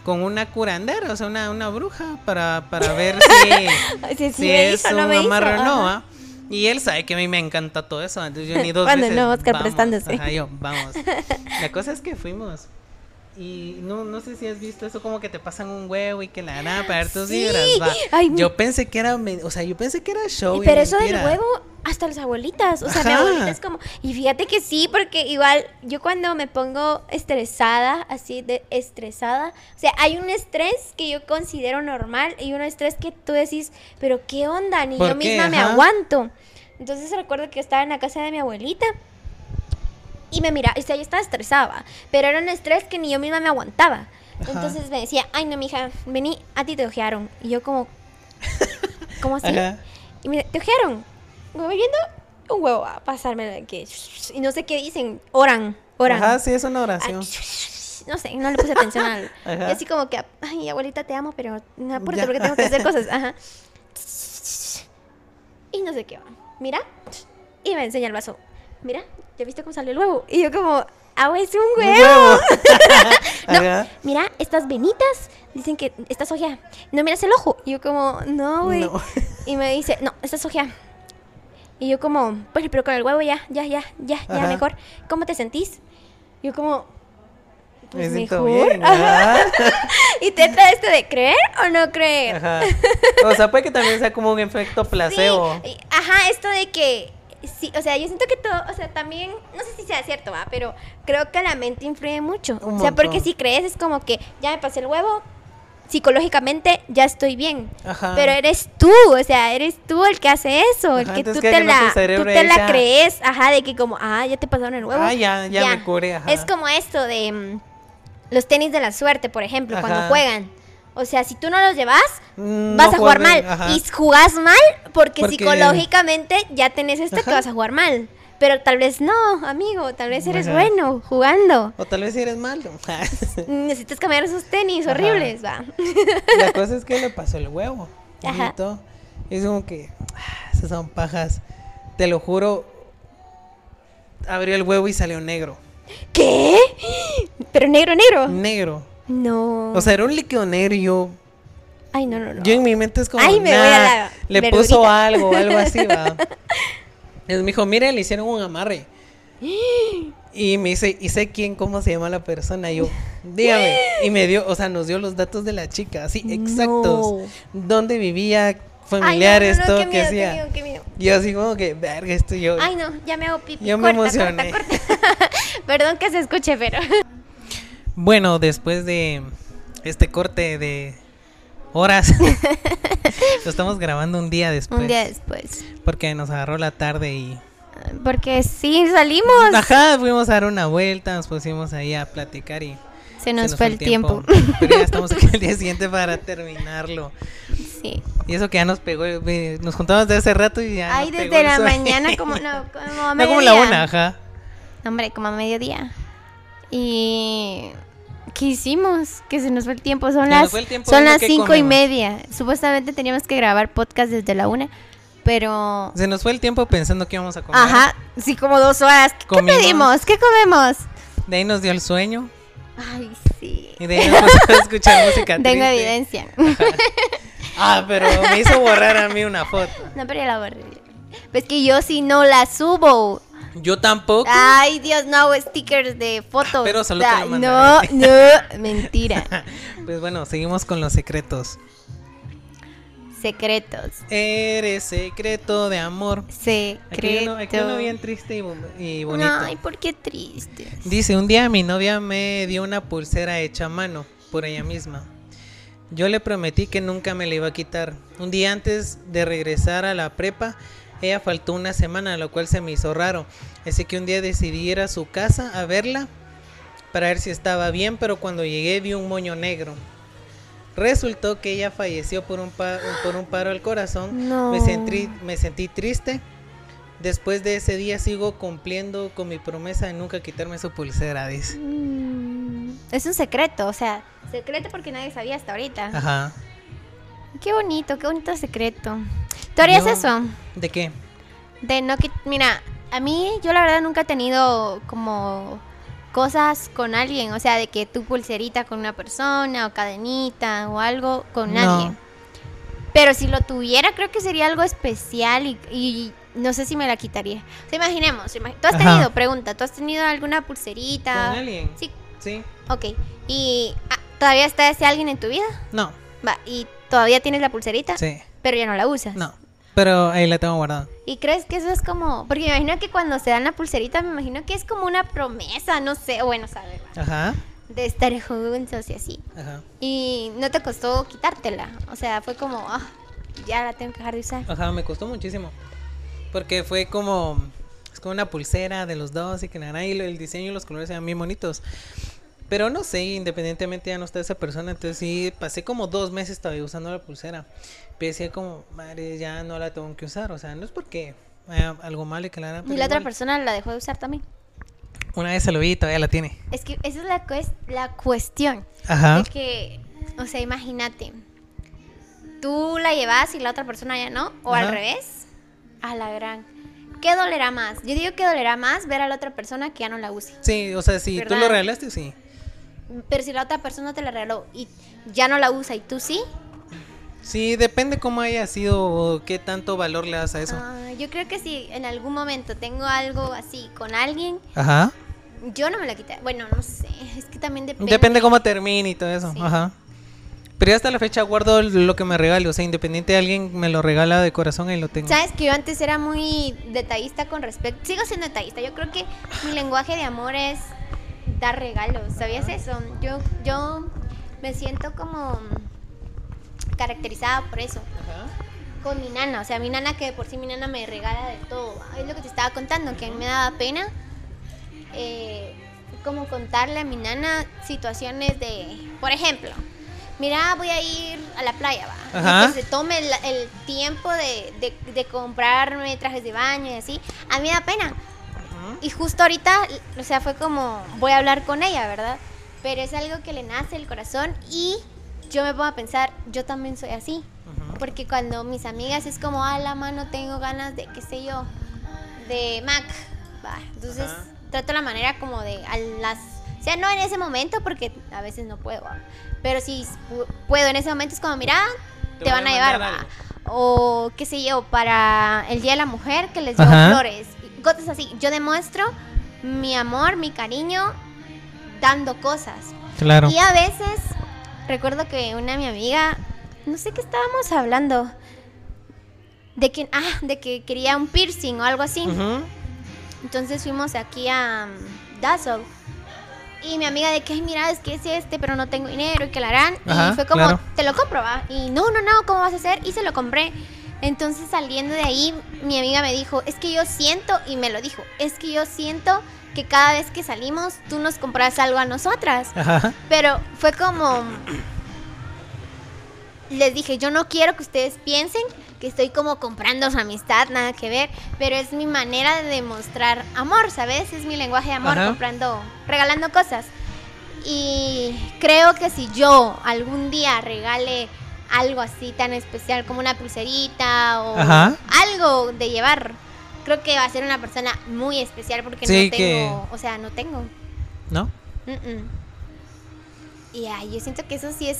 con una curandera, o sea, una, una bruja, para, para ver si, si me es hizo, un amarre o no. ¿ah? Y él sabe que a mí me encanta todo eso, entonces yo ni dos Cuando veces. no, Oscar vamos. prestándose. Ajá, yo, vamos. La cosa es que fuimos. Y no, no sé si has visto eso como que te pasan un huevo y que la harán para ver tus Sí. vibras, va. Ay, yo pensé que era, o sea, yo pensé que era show. y Pero eso del huevo, hasta las abuelitas. O sea, mi abuelita es como. Y fíjate que sí, porque igual yo cuando me pongo estresada, así de estresada, o sea, hay un estrés que yo considero normal y un estrés que tú decís, pero qué onda, ni ¿Por yo qué? misma me aguanto. Entonces recuerdo que estaba en la casa de mi abuelita. Y me mira, o sea, yo estaba estresada, pero era un estrés que ni yo misma me aguantaba. Ajá. Entonces me decía, ay no, mija, vení, a ti te ojearon. Y yo como, ¿cómo así? Ajá. Y me te ojearon. Me voy viendo un huevo a pasarme de que y no sé qué dicen, oran, oran. Ajá, sí, es una oración. no sé, no le puse atención al. Ajá. Y así como que, ay, abuelita, te amo, pero no apúrate Ya. porque tengo que hacer cosas. Ajá. Y no sé qué va. Mira. Y me enseña el vaso. Mira, ¿ya viste cómo salió el huevo? Y yo como, ah, es un Un huevo. No, mira, estas venitas dicen que estás ojea. No miras el ojo. Y yo como, no, güey. No. Y me dice, no, estás ojea. Y yo como, pues, pero con el huevo ya, ya, ya, ya, ya mejor. ¿Cómo te sentís? Yo como, pues Me mejor. bien. Y te trae esto de creer o no creer. Ajá. O sea, puede que también sea como un efecto placebo. Sí, ajá, esto de que sí, o sea, yo siento que todo, o sea, también, no sé si sea cierto, ¿va? pero creo que la mente influye mucho. Un o sea, porque si crees es como que ya me pasé el huevo, psicológicamente ya estoy bien. Ajá. Pero eres tú, o sea, eres tú el que hace eso, el que tú que te la, tú te la crees, ajá, de que como, ah, ya te pasaron el huevo. Ah, ya, ya me curé, ajá. Es como esto de mm, los tenis de la suerte, por ejemplo, cuando juegan. O sea, si tú no los llevas, Mm, vas no a jugar mal. ajá. Y jugás mal porque, Porque- psicológicamente ya tenés esto que Ajá. vas a jugar mal. Pero tal vez no, amigo, tal vez eres Ajá. bueno jugando. O tal vez eres malo. Necesitas cambiar esos tenis horribles, va. La cosa es que le pasó el huevo. Ajá. Y es como que. ah, esas son pajas. Te lo juro. Abrió el huevo y salió negro. ¿Qué? Pero negro, negro. Negro. No. O sea, era un líquido negro y yo. Ay, no, no, no. Yo en mi mente es como. Ay, me voy a "Nah, la Le verdurita". puso algo, algo así, va. Entonces me dijo, mire, le hicieron un amarre. Y me dice, ¿y sé quién, cómo se llama la persona? Y yo, dígame. Y me dio, o sea, nos dio los datos de la chica, así, exactos. Dónde vivía, familiares, no, no, no, todo qué que hacía. yo así como que, verga, esto yo. Ay, no, ya me hago pipí. Yo me corta, emocioné. corta. Perdón que se escuche, pero. Bueno, después de este corte de horas, lo estamos grabando un día después. Un día después. Porque nos agarró la tarde y Porque sí, salimos. Ajá, fuimos a dar una vuelta, nos pusimos ahí a platicar y Se nos, fue el tiempo. Pero ya estamos aquí el día siguiente para terminarlo. sí. Y eso que ya nos pegó, eh, nos juntamos de hace rato y ya. Ay, nos desde la mañana como no, como a No como la una, ajá. Hombre, como a mediodía. Y ¿qué hicimos? Que se nos fue el tiempo. Son Se las fue el tiempo son las qué cinco y media. Supuestamente teníamos que grabar podcast desde la una, pero Se nos fue el tiempo pensando que íbamos a comer. ajá, sí como dos horas. ¿Qué Comimos. pedimos? ¿Qué comemos? De ahí nos dio el sueño. Ay, sí. Y de ahí nos a escuchar música Tengo evidencia. Ah, pero me hizo borrar a mí una foto. no, pero ya la borré. Pues que yo si no la subo. Yo tampoco. Ay, Dios, no hago stickers de fotos. Pero solo te lo No, no, mentira. Pues bueno, seguimos con los secretos. Secretos. Eres secreto de amor. Secretos. Aquí uno, aquí uno bien triste y, y bonito. Ay, ¿por qué triste? Dice, un día mi novia me dio una pulsera hecha a mano, por ella misma. Yo le prometí que nunca me la iba a quitar. Un día antes de regresar a la prepa, ella faltó una semana, lo cual se me hizo raro. Así que un día decidí ir a su casa a verla para ver si estaba bien, pero cuando llegué vi un moño negro. Resultó que ella falleció por un, pa- por un paro al corazón. No. Me, sentí, me sentí triste. Después de ese día sigo cumpliendo con mi promesa de nunca quitarme su pulsera, dice. Mm, Es un secreto, o sea, secreto porque nadie sabía hasta ahorita. Ajá. Qué bonito, qué bonito secreto. ¿Tú harías Yo- eso? ¿De qué? De no que mira, a mí yo la verdad nunca he tenido como cosas con alguien, o sea, de que tu pulserita con una persona o cadenita o algo con No. nadie. Pero si lo tuviera, creo que sería algo especial y, y no sé si me la quitaría. O sea, imaginemos, ima- tú has Ajá. tenido, pregunta, ¿tú has tenido alguna pulserita? ¿Con alguien? Sí, Sí. ok. ¿Y ah, todavía está ese alguien en tu vida? No. Va, ¿y todavía tienes la pulserita? Sí. Pero ya no la usas. No. Pero ahí la tengo guardada. ¿Y crees que eso es como.? Porque me imagino que cuando se dan la pulserita, me imagino que es como una promesa, no sé, o bueno, sabe, Ajá. de estar juntos y así. Ajá. Y no te costó quitártela. O sea, fue como, ah, ya la tengo que dejar de usar. Ajá, me costó muchísimo. Porque fue como. Es como una pulsera de los dos y que nada. Y el diseño y los colores eran bien bonitos. Pero no sé, independientemente ya no está esa persona. Entonces sí, pasé como dos meses todavía usando la pulsera. Decía como, madre, ya no la tengo que usar. O sea, no es porque algo malo y que la hagan, Y la otra igual. persona la dejó de usar también. Una vez se lo vi y todavía la tiene. Es que esa es la, cues- la cuestión. Ajá. Que, o sea, imagínate. Tú la llevas y la otra persona ya no. O al revés. A la gran. ¿Qué dolerá más? Yo digo que dolerá más ver a la otra persona que ya no la use. Sí, o sea, si tú lo regalaste, sí. Pero si la otra persona te la regaló y ya no la usa y tú sí, Sí, depende cómo haya sido o qué tanto valor le das a eso. ah, yo creo que si en algún momento tengo algo así con alguien, Ajá. yo no me la quitaría. Bueno, no sé, es que también depende. Depende cómo termine y todo eso. Sí. Ajá. Pero ya hasta la fecha guardo lo que me regale. O sea, independiente de alguien me lo regala de corazón y lo tengo. Sabes que yo antes era muy detallista con respecto. Sigo siendo detallista. Yo creo que mi lenguaje de amor es dar regalos. ¿Sabías eso? Yo, yo me siento como caracterizada por eso. Ajá. con mi nana, o sea, mi nana que de por sí mi nana me regala de todo. Es lo que te estaba contando, que a mí me daba pena eh, como contarle a mi nana situaciones de, por ejemplo, mira, voy a ir a la playa, va. Y Ajá. que se tome el, el tiempo de, de- de comprarme trajes de baño y así. A mí me da pena. Y justo ahorita, o sea, fue como, voy a hablar con ella, ¿verdad? Pero es algo que le nace el corazón y yo me pongo a pensar, yo también soy así. Porque cuando mis amigas es como, a la mano tengo ganas de, qué sé yo, de Mac. Va, entonces Ajá. trato la manera como de, a las, o sea, no en ese momento porque a veces no puedo, va. pero si pu- puedo en ese momento es como, mira, Te van a a llevar, va. O qué sé yo, para el Día de la Mujer que les llevo Ajá. flores. y Cosas así. Yo demuestro mi amor, mi cariño, dando cosas. Claro. Y a veces, recuerdo que una mi amiga, no sé qué estábamos hablando, de que, ah, de que quería un piercing o algo así. Entonces fuimos aquí a um, Dazzle. Y mi amiga de que, ay, mira, es que es este, pero no tengo dinero y que la harán. Ajá, y fue como, claro. te lo compro, va. Y no, no, no, ¿cómo vas a hacer? Y se lo compré. Entonces saliendo de ahí, mi amiga me dijo, es que yo siento, y me lo dijo, es que yo siento que cada vez que salimos tú nos compras algo a nosotras. Ajá. Pero fue como... Les dije, yo no quiero que ustedes piensen que estoy como comprando su amistad, nada que ver, pero es mi manera de demostrar amor, ¿sabes? Es mi lenguaje de amor, Ajá. comprando, regalando cosas. Y creo que si yo algún día regale algo así tan especial como una pulserita o Ajá. algo de llevar, creo que va a ser una persona muy especial porque Sí, no que- tengo, o sea, no tengo. ¿No? Mm-mm. Y ay, yo siento que eso sí es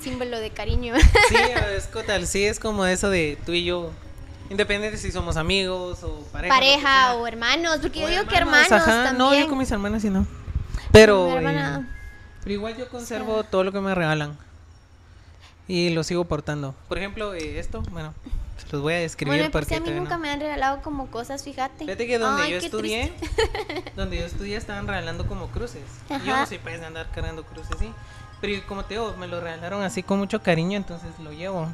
símbolo de cariño. Sí, es total, sí, es como eso de tú y yo. Independiente si somos amigos o pareja. Pareja o hermanos, porque que yo sea. digo O que hermanos ajá. también. No, yo con mis hermanas sí no. Pero, eh, pero igual yo conservo todo lo que me regalan. Y lo sigo portando. Por ejemplo, eh, esto, bueno, se los voy a describir Bueno, porque a mí nunca no. me han regalado como cosas, fíjate. Fíjate que donde Ay, yo estudié, triste. donde yo estudié estaban regalando como cruces. Yo no soy pues andar cargando cruces, sí. Pero como te digo, me lo regalaron así con mucho cariño, entonces lo llevo.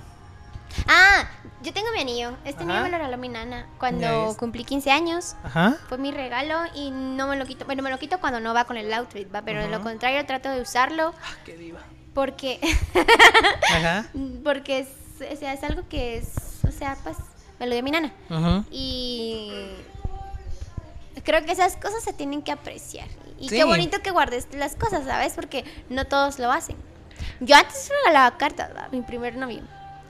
Ah, yo tengo mi anillo. Este Ajá. anillo me lo regaló mi nana cuando cumplí 15 años. Ajá. Fue mi regalo y no me lo quito. Bueno, me lo quito cuando no va con el outfit, va. Pero de lo contrario trato de usarlo Ah, qué diva. Porque Ajá. porque es, o sea, es algo que es, o sea, pues me lo dio mi nana. Ajá. Y creo que esas cosas se tienen que apreciar. Y Sí. qué bonito que guardes las cosas, ¿sabes? Porque no todos lo hacen. Yo antes regalaba cartas, ¿verdad? mi primer novio.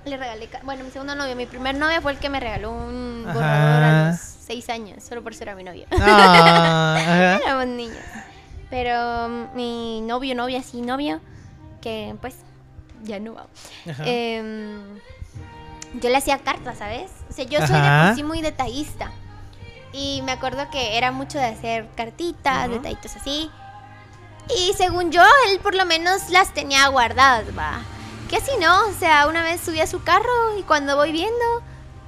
Le regalé, bueno, mi segundo novio, mi primer novio fue el que me regaló un Ajá. borrador a los seis años, solo por ser a mi novio. Ah. Éramos niños. Pero mm, mi novio, novia, sí, novio, que pues ya no va. Em, yo le hacía cartas, ¿sabes? O sea, yo soy de Ajá. por sí muy detallista. Y me acuerdo que era mucho de hacer cartitas, detallitos así. Y según yo, él por lo menos las tenía guardadas, va. Que así no, o sea, una vez subí a su carro y cuando voy viendo,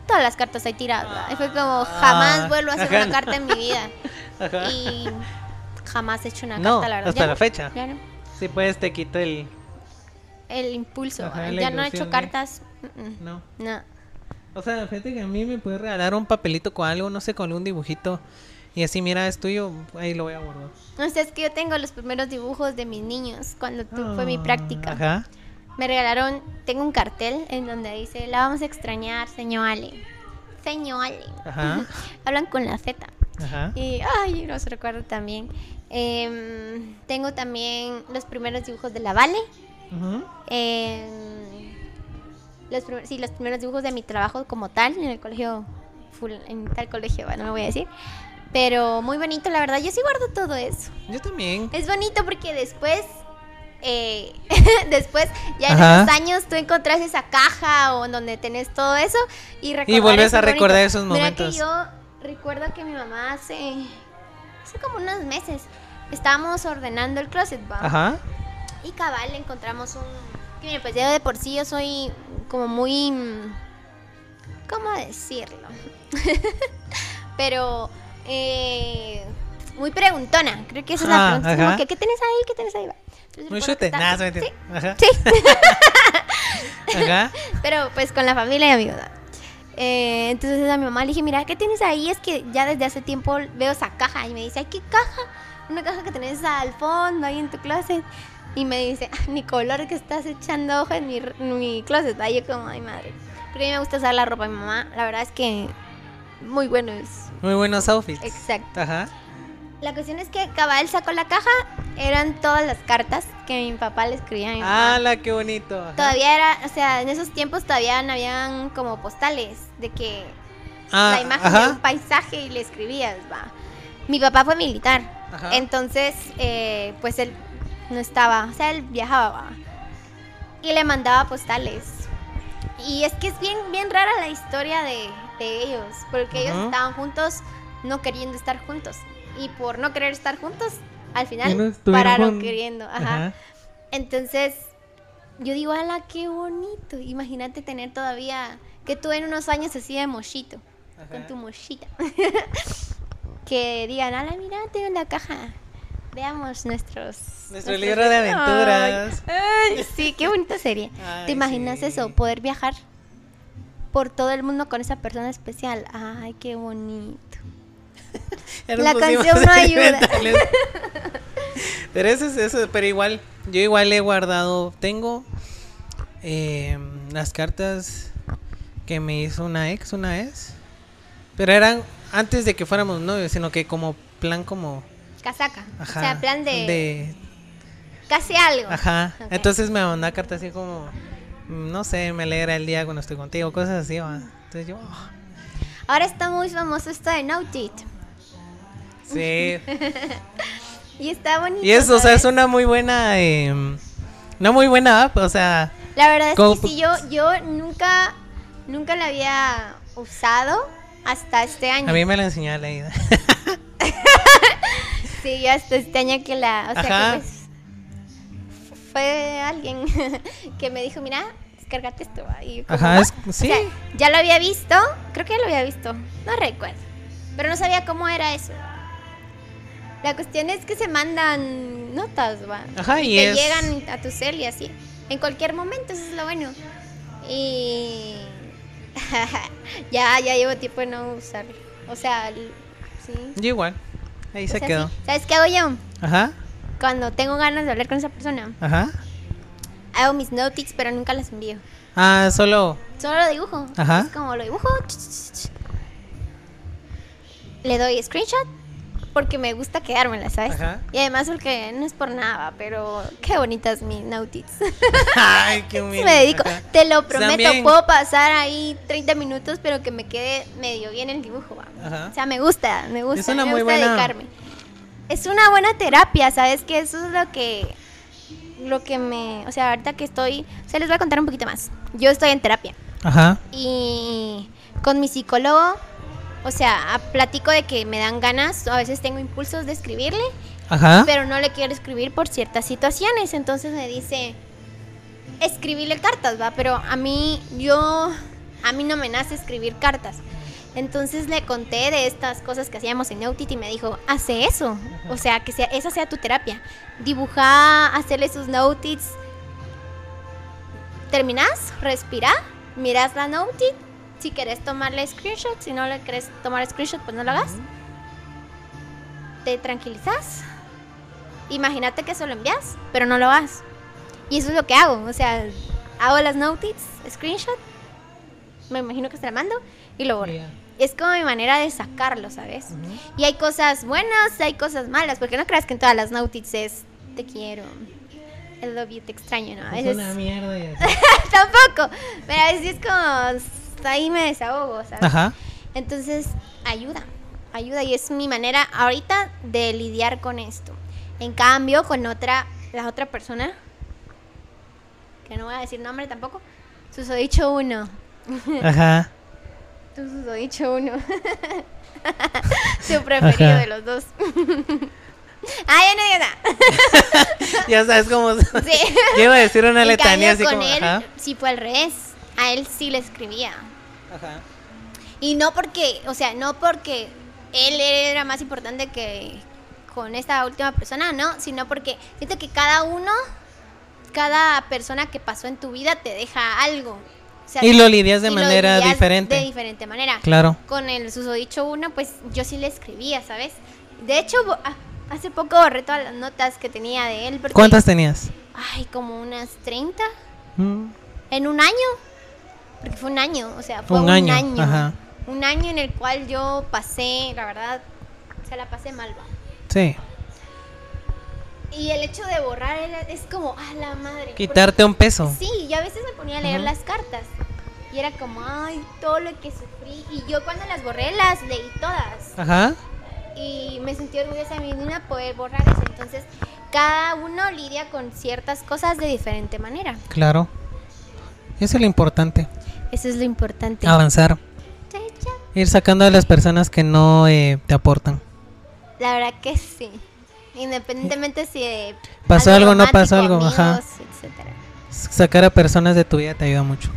todas las cartas ahí tiradas, ¿va? Y fue como, jamás Ah, vuelvo a hacer ajá, una carta en mi vida. Ajá. Y jamás he hecho una No, carta, la verdad. hasta Ya la no, fecha. ya no. Sí, pues te quito el. El impulso, ya no he hecho cartas. No. No. O sea, fíjate que a mí me puede regalar un papelito con algo, no sé, con un dibujito. Y así, mira, es tuyo, ahí lo voy a guardar. O sea, es que yo tengo los primeros dibujos de mis niños cuando tu- fue mi Ah, práctica. Ajá. Me regalaron, tengo un cartel en donde dice, la vamos a extrañar, señor Ale. Señor Ale. Ajá. Hablan con la Z. Ajá. Y, ay, los recuerdo también. Em, tengo también los primeros dibujos de la Vale. Ujú. Em, los, primer- sí, los primeros dibujos de mi trabajo como tal, en el colegio, full- en tal colegio, no lo voy a decir. Pero muy bonito, la verdad. Yo sí guardo todo eso. Yo también. Es bonito porque después, eh, después, ya en Ajá. esos años, tú encontrás esa caja o en donde tenés todo eso y recordar vuelves a es bonito. recordar esos Mira momentos. que yo recuerdo que mi mamá hace, hace como unos meses estábamos ordenando el closet, ¿va? Ajá. Y cabal encontramos un... Mira, pues yo de por sí yo soy como muy... mm, ¿Cómo decirlo? Pero... eh, muy preguntona. Creo que esa es la Ah, pregunta. Que, ¿qué tenés ahí? ¿Qué tenés ahí? Entonces, Muy chute. Nada, se. Sí, Ajá. sí. Ajá. Pero pues con la familia y amigos. Eh, entonces a mi mamá le dije, mira, ¿qué tienes ahí? Es que ya desde hace tiempo veo esa caja. Y me dice, "Ay, ¿qué caja? Una caja que tenés al fondo ahí en tu closet. Y me dice, "Ah, ni color que estás echando hoja en mi, en mi closet. Ahí yo como, ay madre. Porque a mí me gusta usar la ropa de mi mamá. La verdad es que muy bueno es. Muy buenos outfits. Exacto. Ajá. La cuestión es que Cabal sacó la caja. Eran todas las cartas que mi papá le escribía a mi mamá. ¡Hala, qué bonito! Ajá. Todavía era, o sea, en esos tiempos todavía no habían como postales de que Ah, la imagen de ajá. un paisaje y le escribías, va. Mi papá fue militar, Ajá. entonces, eh, pues él no estaba, o sea, él viajaba. Y le mandaba postales. Y es que es bien, bien rara la historia de, de ellos, porque ellos estaban juntos no queriendo estar juntos. Y por no querer estar juntos, al final pararon jun- queriendo. Ajá. Ajá. Entonces, yo digo, ala, qué bonito. Imagínate tener todavía, que tú en unos años así de mochito, con tu mochita. que digan, ala, mira, tengo la caja. Veamos nuestros... Nuestro nuestros- libro de aventuras. Ay, ay, sí, qué bonito sería. Ay, ¿Te imaginas sí. eso? Poder viajar. por todo el mundo con esa persona especial. Ay, qué bonito. La canción no ayuda. pero eso es eso, pero igual, yo igual he guardado, tengo eh, las cartas que me hizo una ex una vez, pero eran antes de que fuéramos novios, sino que como plan como, Casaca. ajá, o sea, plan de, de- casi algo. ajá, entonces me mandaba cartas así como, no sé, me alegra el día cuando estoy contigo, cosas así, va. entonces yo, oh, Ahora está muy famoso esto de Note It. sí, Y está bonito. y eso, o sea, es una muy buena, eh, una muy buena app, o sea, La verdad es Como- que sí, yo, yo nunca, nunca la había usado hasta este año. A mí me la enseñó Leida. Sí, hasta este año que la... O sea, Ajá. que pues... Fue alguien que me dijo, mira, descárgate esto. va", Y como, Ajá, es, O sí. sea, ya lo había visto, creo que ya lo había visto, no recuerdo. Pero no sabía cómo era eso. La cuestión es que se mandan notas, va. Ajá, y te es- llegan a tu cel y así. En cualquier momento, eso es lo bueno. Y ya, ya llevo tiempo de no usarlo. O sea, sí. Yo igual. Ahí se quedó. ¿Sabes qué hago yo? Ajá, Cuando tengo ganas de hablar con esa persona, ajá. hago mis notics, pero nunca las envío. Ah, solo. Solo lo dibujo. Ajá. Es como lo dibujo. Le doy screenshot porque me gusta quedármela, ¿sabes? Ajá. Y además porque no es por nada, pero qué bonitas mis notics. Ay, qué humilde. me dedico, Ajá. te lo prometo, También- puedo pasar ahí 30 minutos, pero que me quede medio bien el dibujo. Ajá. O sea, me gusta, me gusta, Es una me muy gusta buena- dedicarme. Es una buena terapia, ¿sabes? Que eso es lo que lo que me, o sea, ahorita que estoy, o sea, les voy a contar un poquito más. Yo estoy en terapia Ajá. y con mi psicólogo, o sea, platico de que me dan ganas, a veces tengo impulsos de escribirle, Ajá. pero no le quiero escribir por ciertas situaciones, entonces me dice, escribirle cartas, va, pero a mí, yo, a mí no me nace escribir cartas. Entonces le conté de estas cosas que hacíamos en Nautit y me dijo, hace eso, o sea, que sea, esa sea tu terapia. Dibujar, hacerle sus Nautits. Terminás, respira, miras la Nautit. Si querés tomarle screenshot, si no le querés tomar screenshot, pues no lo hagas. Te tranquilizas. Imagínate que eso lo envías, pero no lo hagas. Y eso es lo que hago, o sea, hago las Nautits, screenshot, me imagino que se la mando y lo borro. Ya. Es como mi manera de sacarlo, ¿sabes? Y hay cosas buenas, hay cosas malas, porque no creas que en todas las Nautits es te quiero, I love you, te extraño, ¿no? A Es veces una mierda tampoco, pero a veces es como ahí me desahogo, ¿sabes? Ajá. Entonces, ayuda, ayuda y es mi manera ahorita de lidiar con esto. En cambio, con otra, la otra persona, que no voy a decir nombre tampoco, susodicho uno. Ajá. Tú susodicho uno. Su preferido Ajá. de los dos. ah, ya no nada. Ya sabes cómo. Sí. Yo iba a decir una letanía así con como. él Ajá. sí fue al revés. A él sí le escribía. Ajá. Y no porque, o sea, no porque él era más importante que con esta última persona, no, sino porque siento que cada uno, cada persona que pasó en tu vida te deja algo. O sea, Y lo lidias de y lo manera lidias diferente. De diferente manera. Claro. Con el susodicho uno, pues yo sí le escribía, ¿sabes? De hecho, ah, hace poco borré todas las notas que tenía de él. Porque, ¿Cuántas tenías? Ay, como unas 30 Mm, en un año. Porque fue un año, o sea, fue Un un, año, año. ajá. Un año en el cual yo pasé, la verdad, se la pasé mal. va. Sí. Y el hecho de borrar es como, a la madre. Quitarte un peso. Sí, yo a veces me ponía a leer las cartas. Y era como, ay, todo lo que sufrí. Y yo cuando las borré, las leí todas. Ajá. Y me sentí orgullosa de mí misma poder borrar eso. Entonces, cada uno lidia con ciertas cosas de diferente manera. Claro. Eso es lo importante. Eso es lo importante. Avanzar. Ir sacando a las personas que no eh, te aportan. La verdad que sí. Independientemente si de Pasó algo, no pasó algo, ajá. etcétera. Sacar a personas de tu vida te ayuda mucho.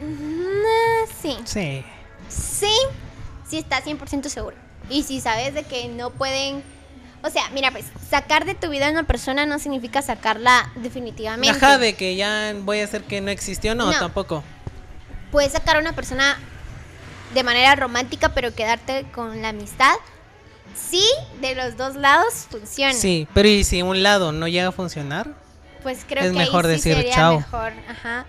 Mm, sí, Sí. sí, sí estás 100% seguro. Y si sabes de que no pueden, O sea, mira, pues sacar de tu vida a una persona no significa sacarla definitivamente. Ajá, de que ya voy a hacer que no existió, no, No. tampoco. Puedes sacar a una persona de manera romántica, pero quedarte con la amistad. Sí, de los dos lados funciona. Sí, pero ¿y si un lado no llega a funcionar? Pues creo Es que mejor ahí sí decir sería chao. mejor, ajá.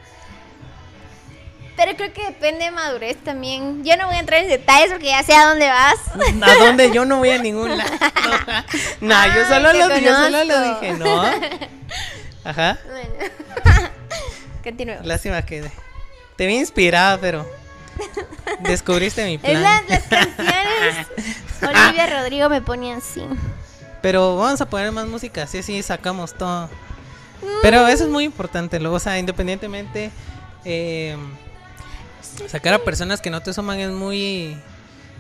Pero creo que depende de madurez también. Yo no voy a entrar en detalles porque ya sé a dónde vas. ¿A dónde? Yo no voy a ningún lado. No, yo solo, lo, yo solo lo dije, ¿no? Ajá. Bueno. Continuemos. Lástima que te vi inspirada, pero descubriste mi Es plan. las, las canciones. Olivia Rodrigo me pone así. Pero vamos a poner más música, así así sacamos todo. Pero eso es muy importante, luego, o sea, independientemente, eh, sacar a personas que no te suman es muy,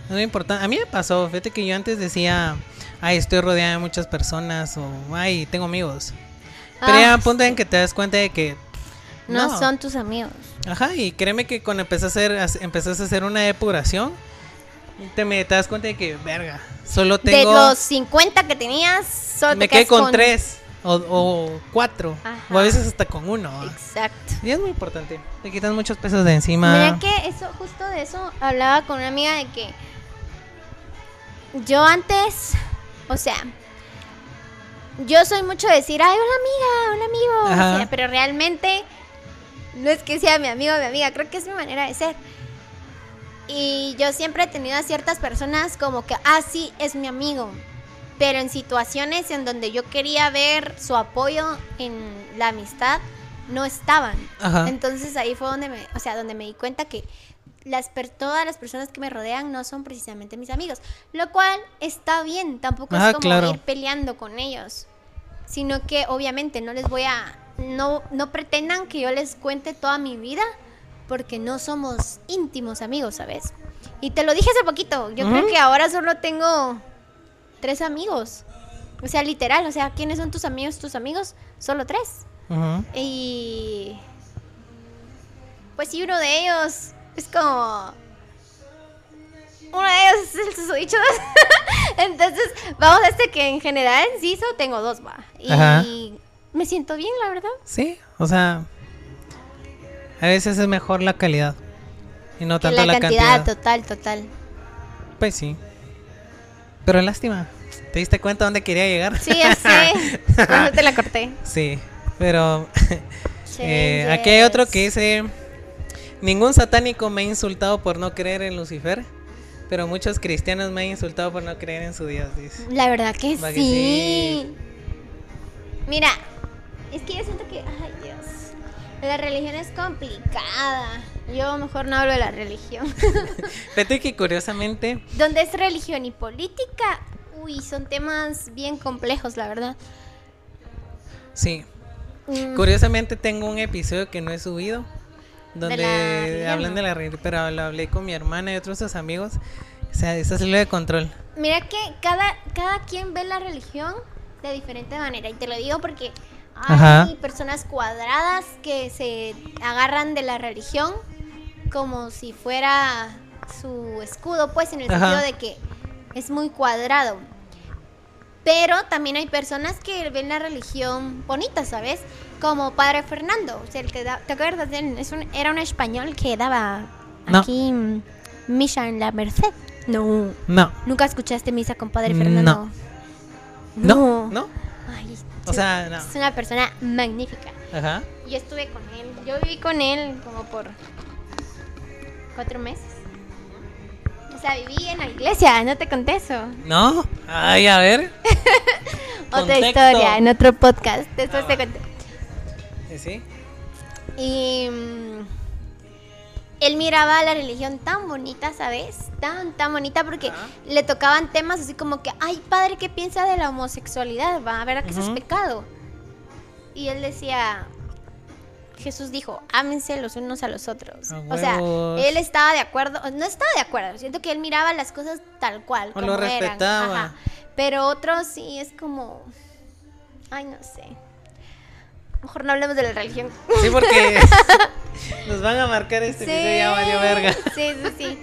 es muy importante. A mí me pasó, fíjate que yo antes decía, ay, estoy rodeada de muchas personas, o ay, tengo amigos. Pero Ah, ya punto en que te das cuenta de que No, no. son tus amigos. Ajá, y créeme que cuando empezaste a hacer, empezaste a hacer una depuración, te, me, te das cuenta de que, verga, solo tengo... De los 50 que tenías, solo me te quedé con, tres o, o cuatro, Ajá. o a veces hasta con uno. Exacto. Y es muy importante, te quitas muchos pesos de encima. Mira que eso, justo de eso, hablaba con una amiga de que yo antes, o sea, yo soy mucho de decir, ay, hola amiga, hola amigo, o Ajá. sea, pero realmente no es que sea mi amigo o mi amiga, creo que es mi manera de ser. Y yo siempre he tenido a ciertas personas como que, ah, sí, es mi amigo. Pero en situaciones en donde yo quería ver su apoyo en la amistad, no estaban. Ajá. Entonces ahí fue donde me, o sea, donde me di cuenta que las per- todas las personas que me rodean no son precisamente mis amigos, lo cual está bien, tampoco Ah, es como claro. ir peleando con ellos, sino que obviamente no les voy a no no pretendan que yo les cuente toda mi vida porque no somos íntimos amigos, ¿sabes? Y te lo dije hace poquito, yo creo que ahora solo tengo tres amigos. O sea, literal, o sea, ¿quiénes son tus amigos, tus amigos? Solo tres. Y pues sí, uno de ellos es como... Uno de ellos es el susodicho. Entonces, vamos a este que en general sí solo tengo dos, va. Y Ajá. me siento bien, la verdad. Sí, o sea, a veces es mejor la calidad y no Que tanto la, la, cantidad, cantidad. total, total. Pues sí. Pero lástima, ¿te diste cuenta dónde quería llegar? Sí, ya sé. Te la corté. Sí, pero eh, aquí hay otro que dice, ningún satánico me ha insultado por no creer en Lucifer, pero muchos cristianos me han insultado por no creer en su Dios, dice. La verdad que sí. que sí. Mira, es que yo siento que, ay Dios, la religión es complicada. Yo mejor no hablo de la religión. Fíjate que curiosamente, Donde es religión y política, uy, son temas bien complejos, la verdad. sí, Mm, curiosamente tengo un episodio que no he subido, donde hablan de la religión, pero lo hablé con mi hermana y otros sus amigos. O sea, eso es lo de control. Mira que cada, cada quien ve la religión de diferente manera. Y te lo digo porque hay Ajá. personas cuadradas que se agarran de la religión como si fuera su escudo, pues en el Ajá. sentido de que es muy cuadrado. Pero también hay personas que ven la religión bonita, ¿sabes? Como Padre Fernando, o sea, el que da, ¿te acuerdas? de él? Es un- era un español que daba No. aquí misa en la Merced. No. No, ¿Nunca escuchaste misa con Padre No. Fernando? no, no. O sea, no. Es una persona magnífica. Ajá. Yo estuve con él. Yo viví con él como por cuatro meses. O sea, viví en la iglesia, no te conté eso. No. Ay, a ver. Otra Contexto. historia en otro podcast. Después Ah, te. ¿Y ¿Sí? Y mm, él miraba la religión tan bonita, ¿sabes? Tan, tan bonita porque Ajá. le tocaban temas así como que, ay, padre, ¿qué piensa de la homosexualidad? Va, ¿verdad que eso es pecado? Y él decía, Jesús dijo, ámense los unos a los otros. A o sea, él estaba de acuerdo, no estaba de acuerdo, siento que él miraba las cosas tal cual. O lo como eran. respetaba. Ajá. Pero otros sí es como, ay, no sé. Mejor no hablemos de la religión. Sí, porque nos van a marcar este video ya valió verga. Sí, sí, sí.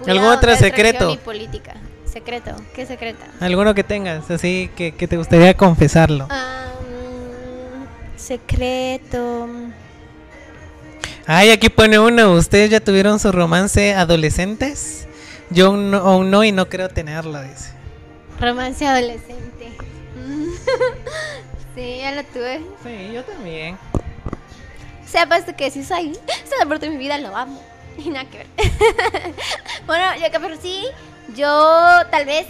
¿Algún otro secreto? y política. Secreto. ¿Qué secreto? Alguno que tengas, así que, que te gustaría confesarlo. Am, secreto. Ay, aquí pone uno. ¿Ustedes ya tuvieron su romance adolescentes? Yo aún no, aún no y no creo tenerlo, dice. Romance adolescente. Sí, ya lo tuve. Sí, yo también. O sea, que sí soy. Es el amor de mi vida, lo amo. Y nada que ver. bueno, yo que pero sí, yo tal vez.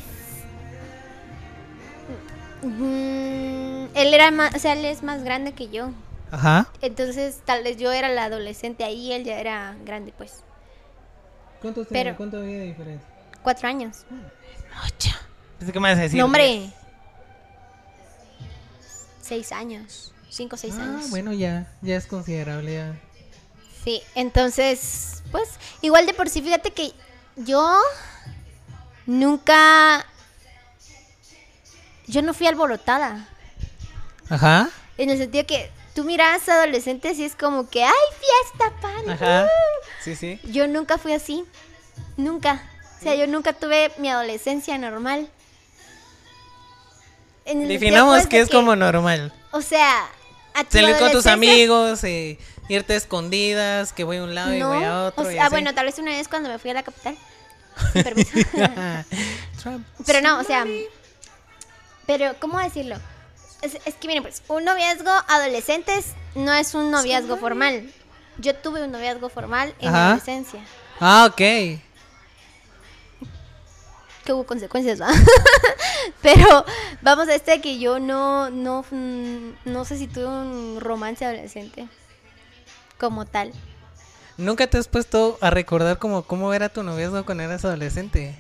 mm, él era más, o sea, él es más grande que yo. Ajá. Entonces, tal vez yo era la adolescente ahí, él ya era grande, pues. ¿Cuántos? Pero- ¿Cuánto había de diferencia? Cuatro años. ¿Qué me vas a decir? No, hombre. Seis años. Cinco o seis Ah, años. bueno, ya, ya es considerable. Ya. Sí, entonces, pues, igual de por sí, fíjate que yo nunca. Yo no fui alborotada. Ajá. En el sentido que tú miras adolescentes y es como que, ¡ay, fiesta, pan! Ajá. uh". Sí, sí. Yo nunca fui así. Nunca. O sea, yo nunca tuve mi adolescencia normal. En Definamos que es como normal. O sea, a tu Salir con tus amigos, eh, irte a escondidas, que voy a un lado y voy a otro. o y sea, así. bueno, tal vez una vez cuando me fui a la capital. Sin permiso. Trump. Pero no, o sea. Pero, ¿cómo decirlo? Es, es que miren, pues, un noviazgo adolescentes no es un noviazgo formal. Yo tuve un noviazgo formal en la Ajá. adolescencia. Ah, ok. Que hubo consecuencias, ¿va? Pero vamos a este que yo no, no, mm, no sé si tuve un romance adolescente como tal. ¿Nunca te has puesto a recordar como cómo era tu noviazgo cuando eras adolescente?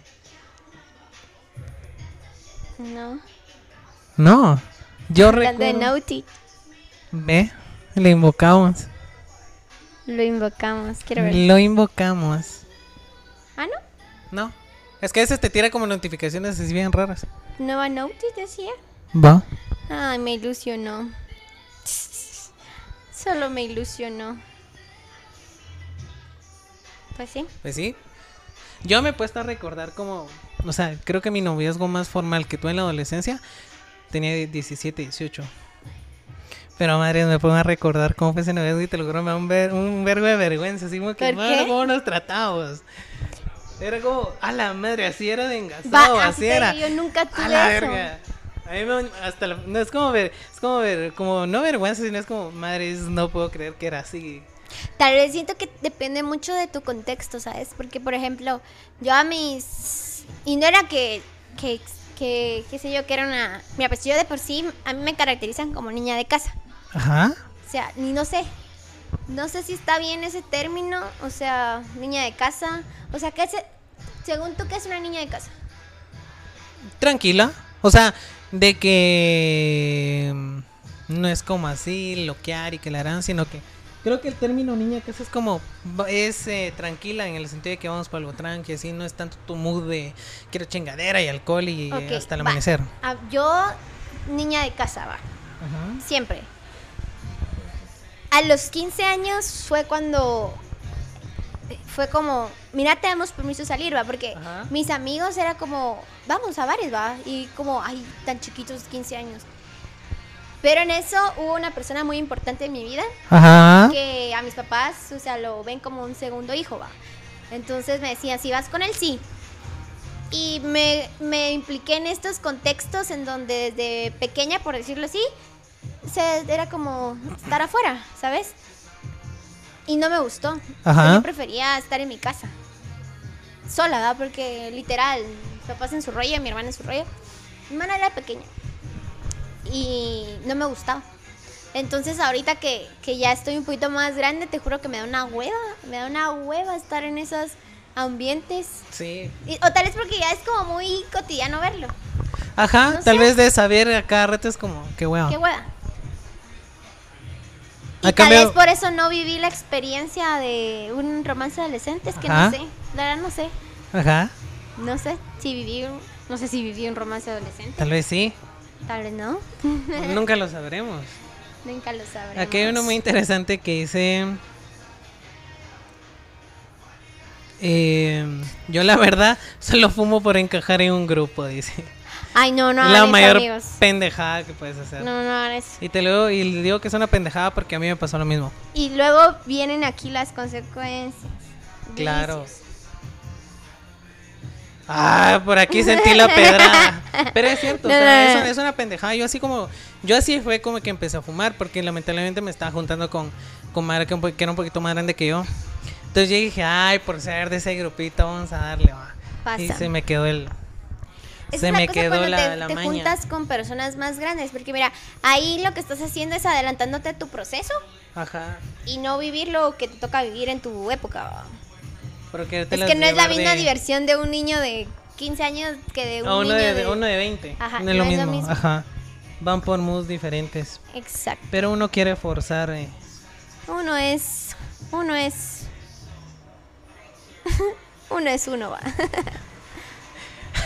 No. No. Yo Hablando de recuerdo. Naughty, Ve, le invocamos. lo invocamos. Quiero ver. Lo invocamos. Ah, no. No. Es que a veces te tira como notificaciones así bien raras. Nueva Naughty decía. Va. Ay, me ilusionó. Solo me ilusionó. Pues sí. Pues sí. Yo me he puesto a recordar como, o sea, creo que mi noviazgo más formal que tuve en la adolescencia tenía 17, 18. Pero madre, me pongo a recordar cómo fue ese noviazgo y te lo juro, me da un, ver- un vergo de vergüenza, así como que, ¿Por qué? cómo nos tratamos. Era como, a la madre, así era de Va, engasado, así era. yo nunca A tuve la eso. verga. A mí me, hasta la- no es como ver, es como ver, como no vergüenza, sino es como, madre, no puedo creer que era así. Tal vez siento que depende mucho de tu contexto, ¿sabes? Porque, por ejemplo, yo a mis... Y no era que, que, que, qué sé yo, que era una... Mira, pues yo de por sí, a mí me caracterizan como niña de casa. Ajá. O sea, ni no sé. No sé si está bien ese término. O sea, niña de casa. O sea, ¿qué se, según tú, ¿qué es una niña de casa? tranquila. O sea, de que mm, no es como así, loquear y que la harán, sino que creo que el término niña que es como es eh, tranquila en el sentido de que vamos para algo tranqui, así no es tanto tu mood de quiero chingadera y alcohol y hasta el va. amanecer. Ah, yo, niña de casa, va. Ajá. Siempre. A los 15 años fue cuando fue como, mira, te damos permiso de salir, va, porque Ajá. mis amigos era como, vamos a bares, va, y como, ay, tan chiquitos, 15 años. Pero en eso hubo una persona muy importante en mi vida Ajá. que a mis papás, o sea, lo ven como un segundo hijo, va. Entonces me decían, si vas con él, sí. Y me, me impliqué en estos contextos en donde desde pequeña, por decirlo así, se, era como estar afuera, ¿sabes? Y no me gustó. Ajá. yo prefería estar en mi casa. Sola, ¿verdad? Porque literal, mis papás en su rollo, mi hermana en su rollo. Mi hermana era pequeña. Y no me gustaba. Entonces ahorita que, que ya estoy un poquito más grande, te juro que me da una hueva. Me da una hueva estar en esos ambientes. Sí. Y- o tal vez porque ya es como muy cotidiano verlo. Ajá, No tal sé. vez de saber a cada rato es como, qué huevo. Qué hueva. Y tal vez por eso no viví la experiencia de un romance adolescente. Es que Ajá. no sé. La verdad no sé. Ajá, No sé si viví un, no sé si viví un romance adolescente. tal vez sí. Tal vez no. Nunca lo sabremos. Nunca lo sabremos. Aquí hay uno muy interesante que dice... Eh, yo la verdad solo fumo por encajar en un grupo, dice. Ay, no, no, la mayor amigos. pendejada que puedes hacer. No, no hagan eso. Y te digo, y digo que es una pendejada porque a mí me pasó lo mismo. Y luego vienen aquí las consecuencias. Claro. Ah, por aquí sentí la pedrada. Pero es cierto, o No, sea, no, es, no. es una pendejada. Yo así como, yo así fue como que empecé a fumar porque lamentablemente me estaba juntando con, con madre que, era un poquito más grande que yo. Entonces yo dije, ay, por ser de ese grupito, vamos a darle, va. Y se me quedó el... Es se una me cosa quedó cuando la, te, la te maña. juntas con personas más grandes, porque mira, ahí lo que estás haciendo es adelantándote a tu proceso Ajá. y no vivir lo que te toca vivir en tu época. Porque te Es que no es la misma diversión de un niño de 15 años que de un uno niño de, de... uno de 20. Ajá, no es lo mismo. Ajá. Van por moods diferentes. Exacto. Pero uno quiere forzar. eh. Uno es... Uno es... uno es uno, va.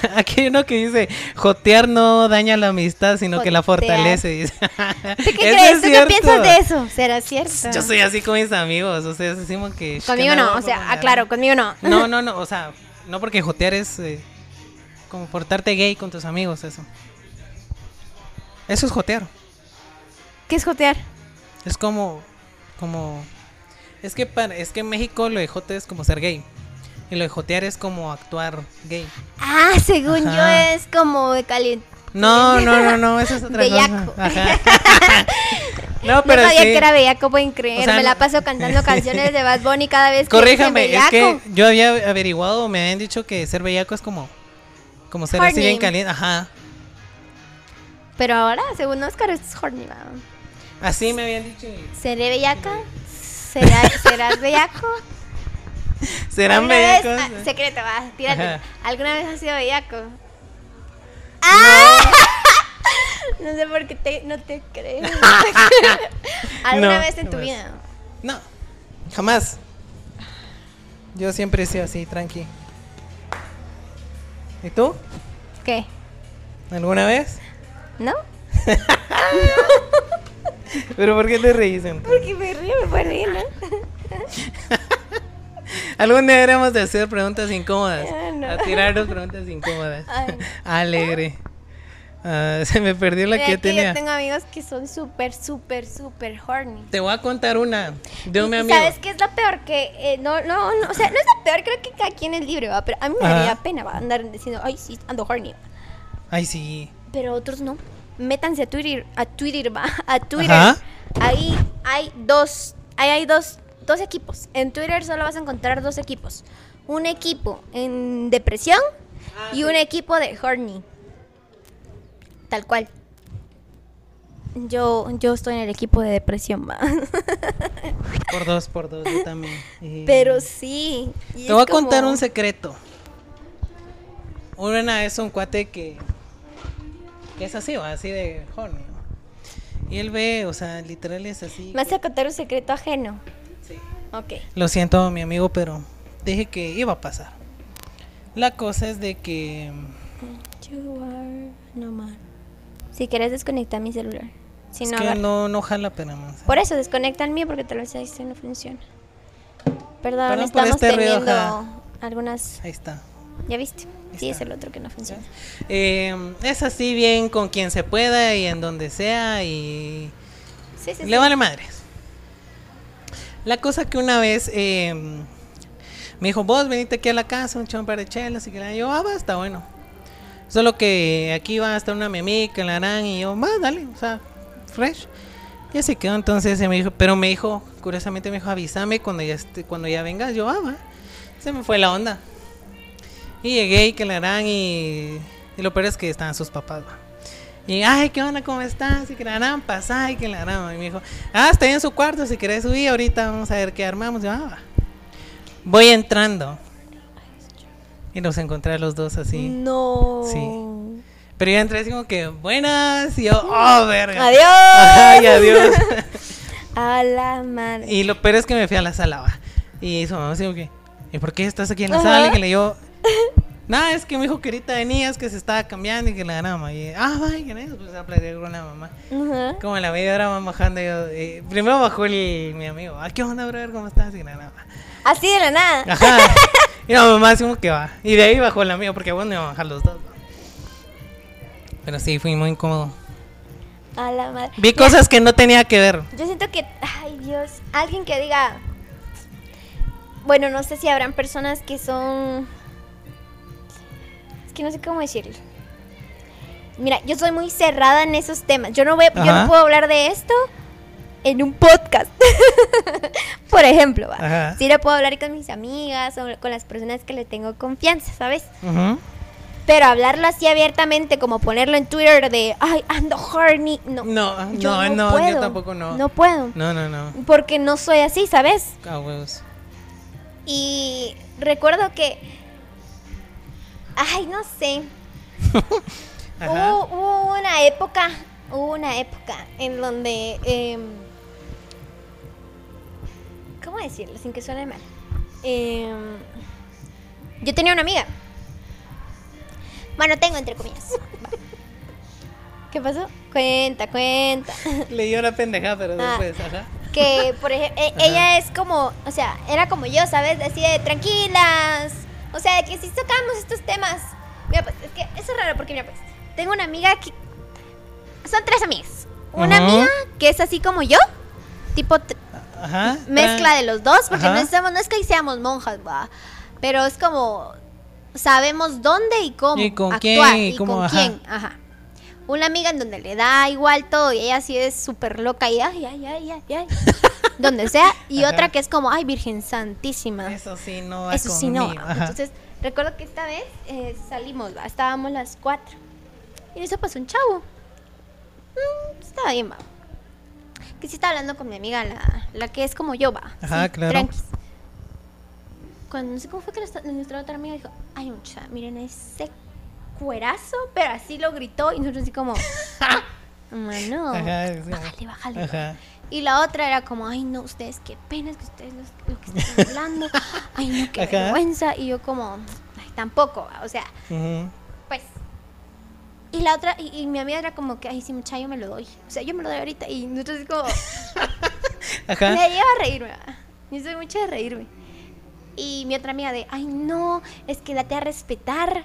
Aquí hay uno que dice, jotear no daña la amistad, sino que la fortalece. Dice. ¿Tú qué Eso crees? es ¿Tú qué piensas de eso? ¿Será cierto? Yo soy así con mis amigos, o sea, decimos que... Conmigo no, o sea, como aclaro, nada. conmigo no. No, no, no, o sea, no porque jotear es eh, como portarte gay con tus amigos, eso. Eso es jotear. ¿Qué es jotear? Es como, como, es que para, es que en México lo de jote es como ser gay. Y lo de jotear es como actuar gay. Ah, según yo es como de caliente. No, no, no, no, eso es otra Bellaco. cosa. Ajá. No, pero no sabía sí. que era bellaco, pueden creer. O sea, Me la paso cantando canciones de Bad Bunny cada vez que Corríjame, es que yo había averiguado, me habían dicho que ser bellaco es como, como ser así Horny. bien caliente. Ajá. Pero ahora, según Oscar, es horny. va. Así me habían dicho. ¿Seré bellaca? ¿Será, ¿Serás bellaco? ¿Serán ¿Alguna vez- bellacos? ah, secreto, va, tírate. ¿Alguna vez has sido bellaco? ¡Ah! No sé por qué te, no te creo. ¿Alguna No, vez en tu vida? No, jamás. Yo siempre he sido así, tranqui. ¿Y tú? ¿Qué? ¿Alguna vez? ¿No? ¿Pero por qué te reís entonces? Porque me río, me puedo reír, ¿no? Algún día deberíamos de hacer preguntas incómodas. Ah, no. A tirarnos preguntas incómodas. Ay. Alegre. Ah, se me perdió la Mira que tenía. yo tengo amigos que son súper, súper, súper horny. Te voy a contar una de un amigo. ¿Sabes qué es la peor? Que eh, no, no, no, o sea, no es la peor, creo que cada quien es libre, ¿va? Pero a mí me Ajá. daría pena, ¿va? Andar diciendo, ay, sí, ando horny. Ay, sí. Pero otros no. Métanse a Twitter, a Twitter, ¿va? A Twitter. Ajá. Ahí hay dos, ahí hay dos, dos equipos. En Twitter solo vas a encontrar dos equipos. Un equipo en depresión Ah, y un equipo de horny. Tal cual. Yo, yo estoy en el equipo de depresión, va. Por dos, por dos, yo también. Pero sí. Te voy a es como- contar un secreto. Una vez un cuate que, que es así, ¿va? así de horny. Y él ve, o sea, literal es así. ¿Me vas a contar un secreto ajeno? Sí. Lo siento, mi amigo, pero dije que iba a pasar. La cosa es de que You are no man. Si quieres desconectar mi celular. Si es no, que agarra- no, no jala, pero no. sé. Por eso desconecta el mío porque tal vez ahí sí no funciona. Perdón, Perdón estamos este teniendo algunas. Ahí está. ¿Ya viste? Sí, está. es el otro que no funciona. Eh, es así bien con quien se pueda y en donde sea y Sí, sí, sí. le vale madres. La cosa que una vez eh, me dijo, vos venite aquí a la casa, un chon de chelas y que yo, ah, va, está bueno. Solo que aquí va a estar una memica, la harán y yo, va, dale, o sea, fresh. Y así quedó, entonces se me dijo, pero me dijo, curiosamente me dijo, avísame cuando ya esté, cuando ya vengas, yo, ah, va. Se me fue la onda. Y llegué y que la harán y, y lo peor es que estaban sus papás, va. Y, ay, ¿qué onda? ¿Cómo estás? Y que la harán, pasá y que la harán. Y me dijo, ah, está en su cuarto, si querés subir, ahorita vamos a ver qué armamos. Yo, ah, va. Voy entrando. Y nos encontré a los dos así. No. Sí. Pero yo entré así como que, buenas. Y yo, oh, verga. Adiós. Ajá, y adiós. A la madre. y lo peor es que me fui a la sala, va. Y su mamá así como que, ¿y por qué estás aquí en la Ajá. sala? Y que le yo, nada, es que me dijo que ahorita venías, que se estaba cambiando y que la ganamos. Y, ah, vaya, que no, pues a platicar con la mamá. Ajá. Como a la media hora van bajando, yo, eh, primero bajó el, mi amigo, ah, ¿qué onda, brother? ¿Cómo estás? Y nada, nada. Así de la nada. Ajá. Y la mamá así como que va. Y de ahí bajó la mía, porque bueno, iba a bajar los dos. Pero sí, fui muy incómodo. A la madre. Vi Mira, cosas que no tenía que ver. Yo siento que, ay Dios, alguien que diga, bueno, no sé si habrán personas que son, es que no sé cómo decirlo. Mira, yo soy muy cerrada en esos temas. Yo no voy, yo no puedo hablar de esto en un podcast. Por ejemplo, ¿va? Sí lo puedo hablar con mis amigas o con las personas que le tengo confianza, ¿sabes? Pero hablarlo así abiertamente, como ponerlo en Twitter de, ay, ando horny, no. No, yo no, no, yo puedo. tampoco no. No puedo. No, no, no. Porque no soy así, ¿sabes? Ah. Y recuerdo que. Ay, no sé. Hubo, hubo una época. Hubo una época en donde. em, ¿Cómo decirlo? Sin que suene mal. Em, yo tenía una amiga. Bueno, tengo entre comillas. ¿Qué pasó? Cuenta, cuenta. Le dio una pendejada, pero Ah. después, ajá. que por ejemplo ella es como o sea era como yo sabes así de tranquilas o sea de que si tocamos estos temas mira pues es que eso es raro porque mira pues tengo una amiga que son tres amigas una Ajá. amiga que es así como yo tipo Ajá. mezcla de los dos porque Ajá. no estamos no es que seamos monjas va pero es como sabemos dónde y cómo Y con actuar quién, y cómo, con quién ajá una amiga en donde le da igual todo y ella sí es súper loca y ay, ay, ay, ay, ay, donde sea. Y Ajá. otra que es como, ay, Virgen Santísima. Eso sí no va Eso sí no. ajá. Entonces, recuerdo que esta vez eh, salimos, ¿va? estábamos las cuatro. Y eso pasó un chavo. Mm, estaba bien, va. Que sí estaba hablando con mi amiga, la, la que es como yo, va. Ajá, sí, claro. tranquis. Cuando no sé cómo fue que nuestra, nuestra otra amiga dijo, ay, mucha, miren ese cuerazo, pero así lo gritó y nosotros así como, mano, Ajá, sí. bájale, bájale. Ajá. Y la otra era como, ay no, ustedes qué pena, es que ustedes lo, lo que están hablando, ay no, qué vergüenza. Y yo como, ay, tampoco, o sea, pues. Y la otra, y, y mi amiga era como que, ay, sí, mucha, yo me lo doy. O sea, yo me lo doy ahorita. Y nosotros como, Ajá. me lleva a reírme. Yo soy mucho de reírme. Y mi otra amiga de, ay, no, es que date a respetar.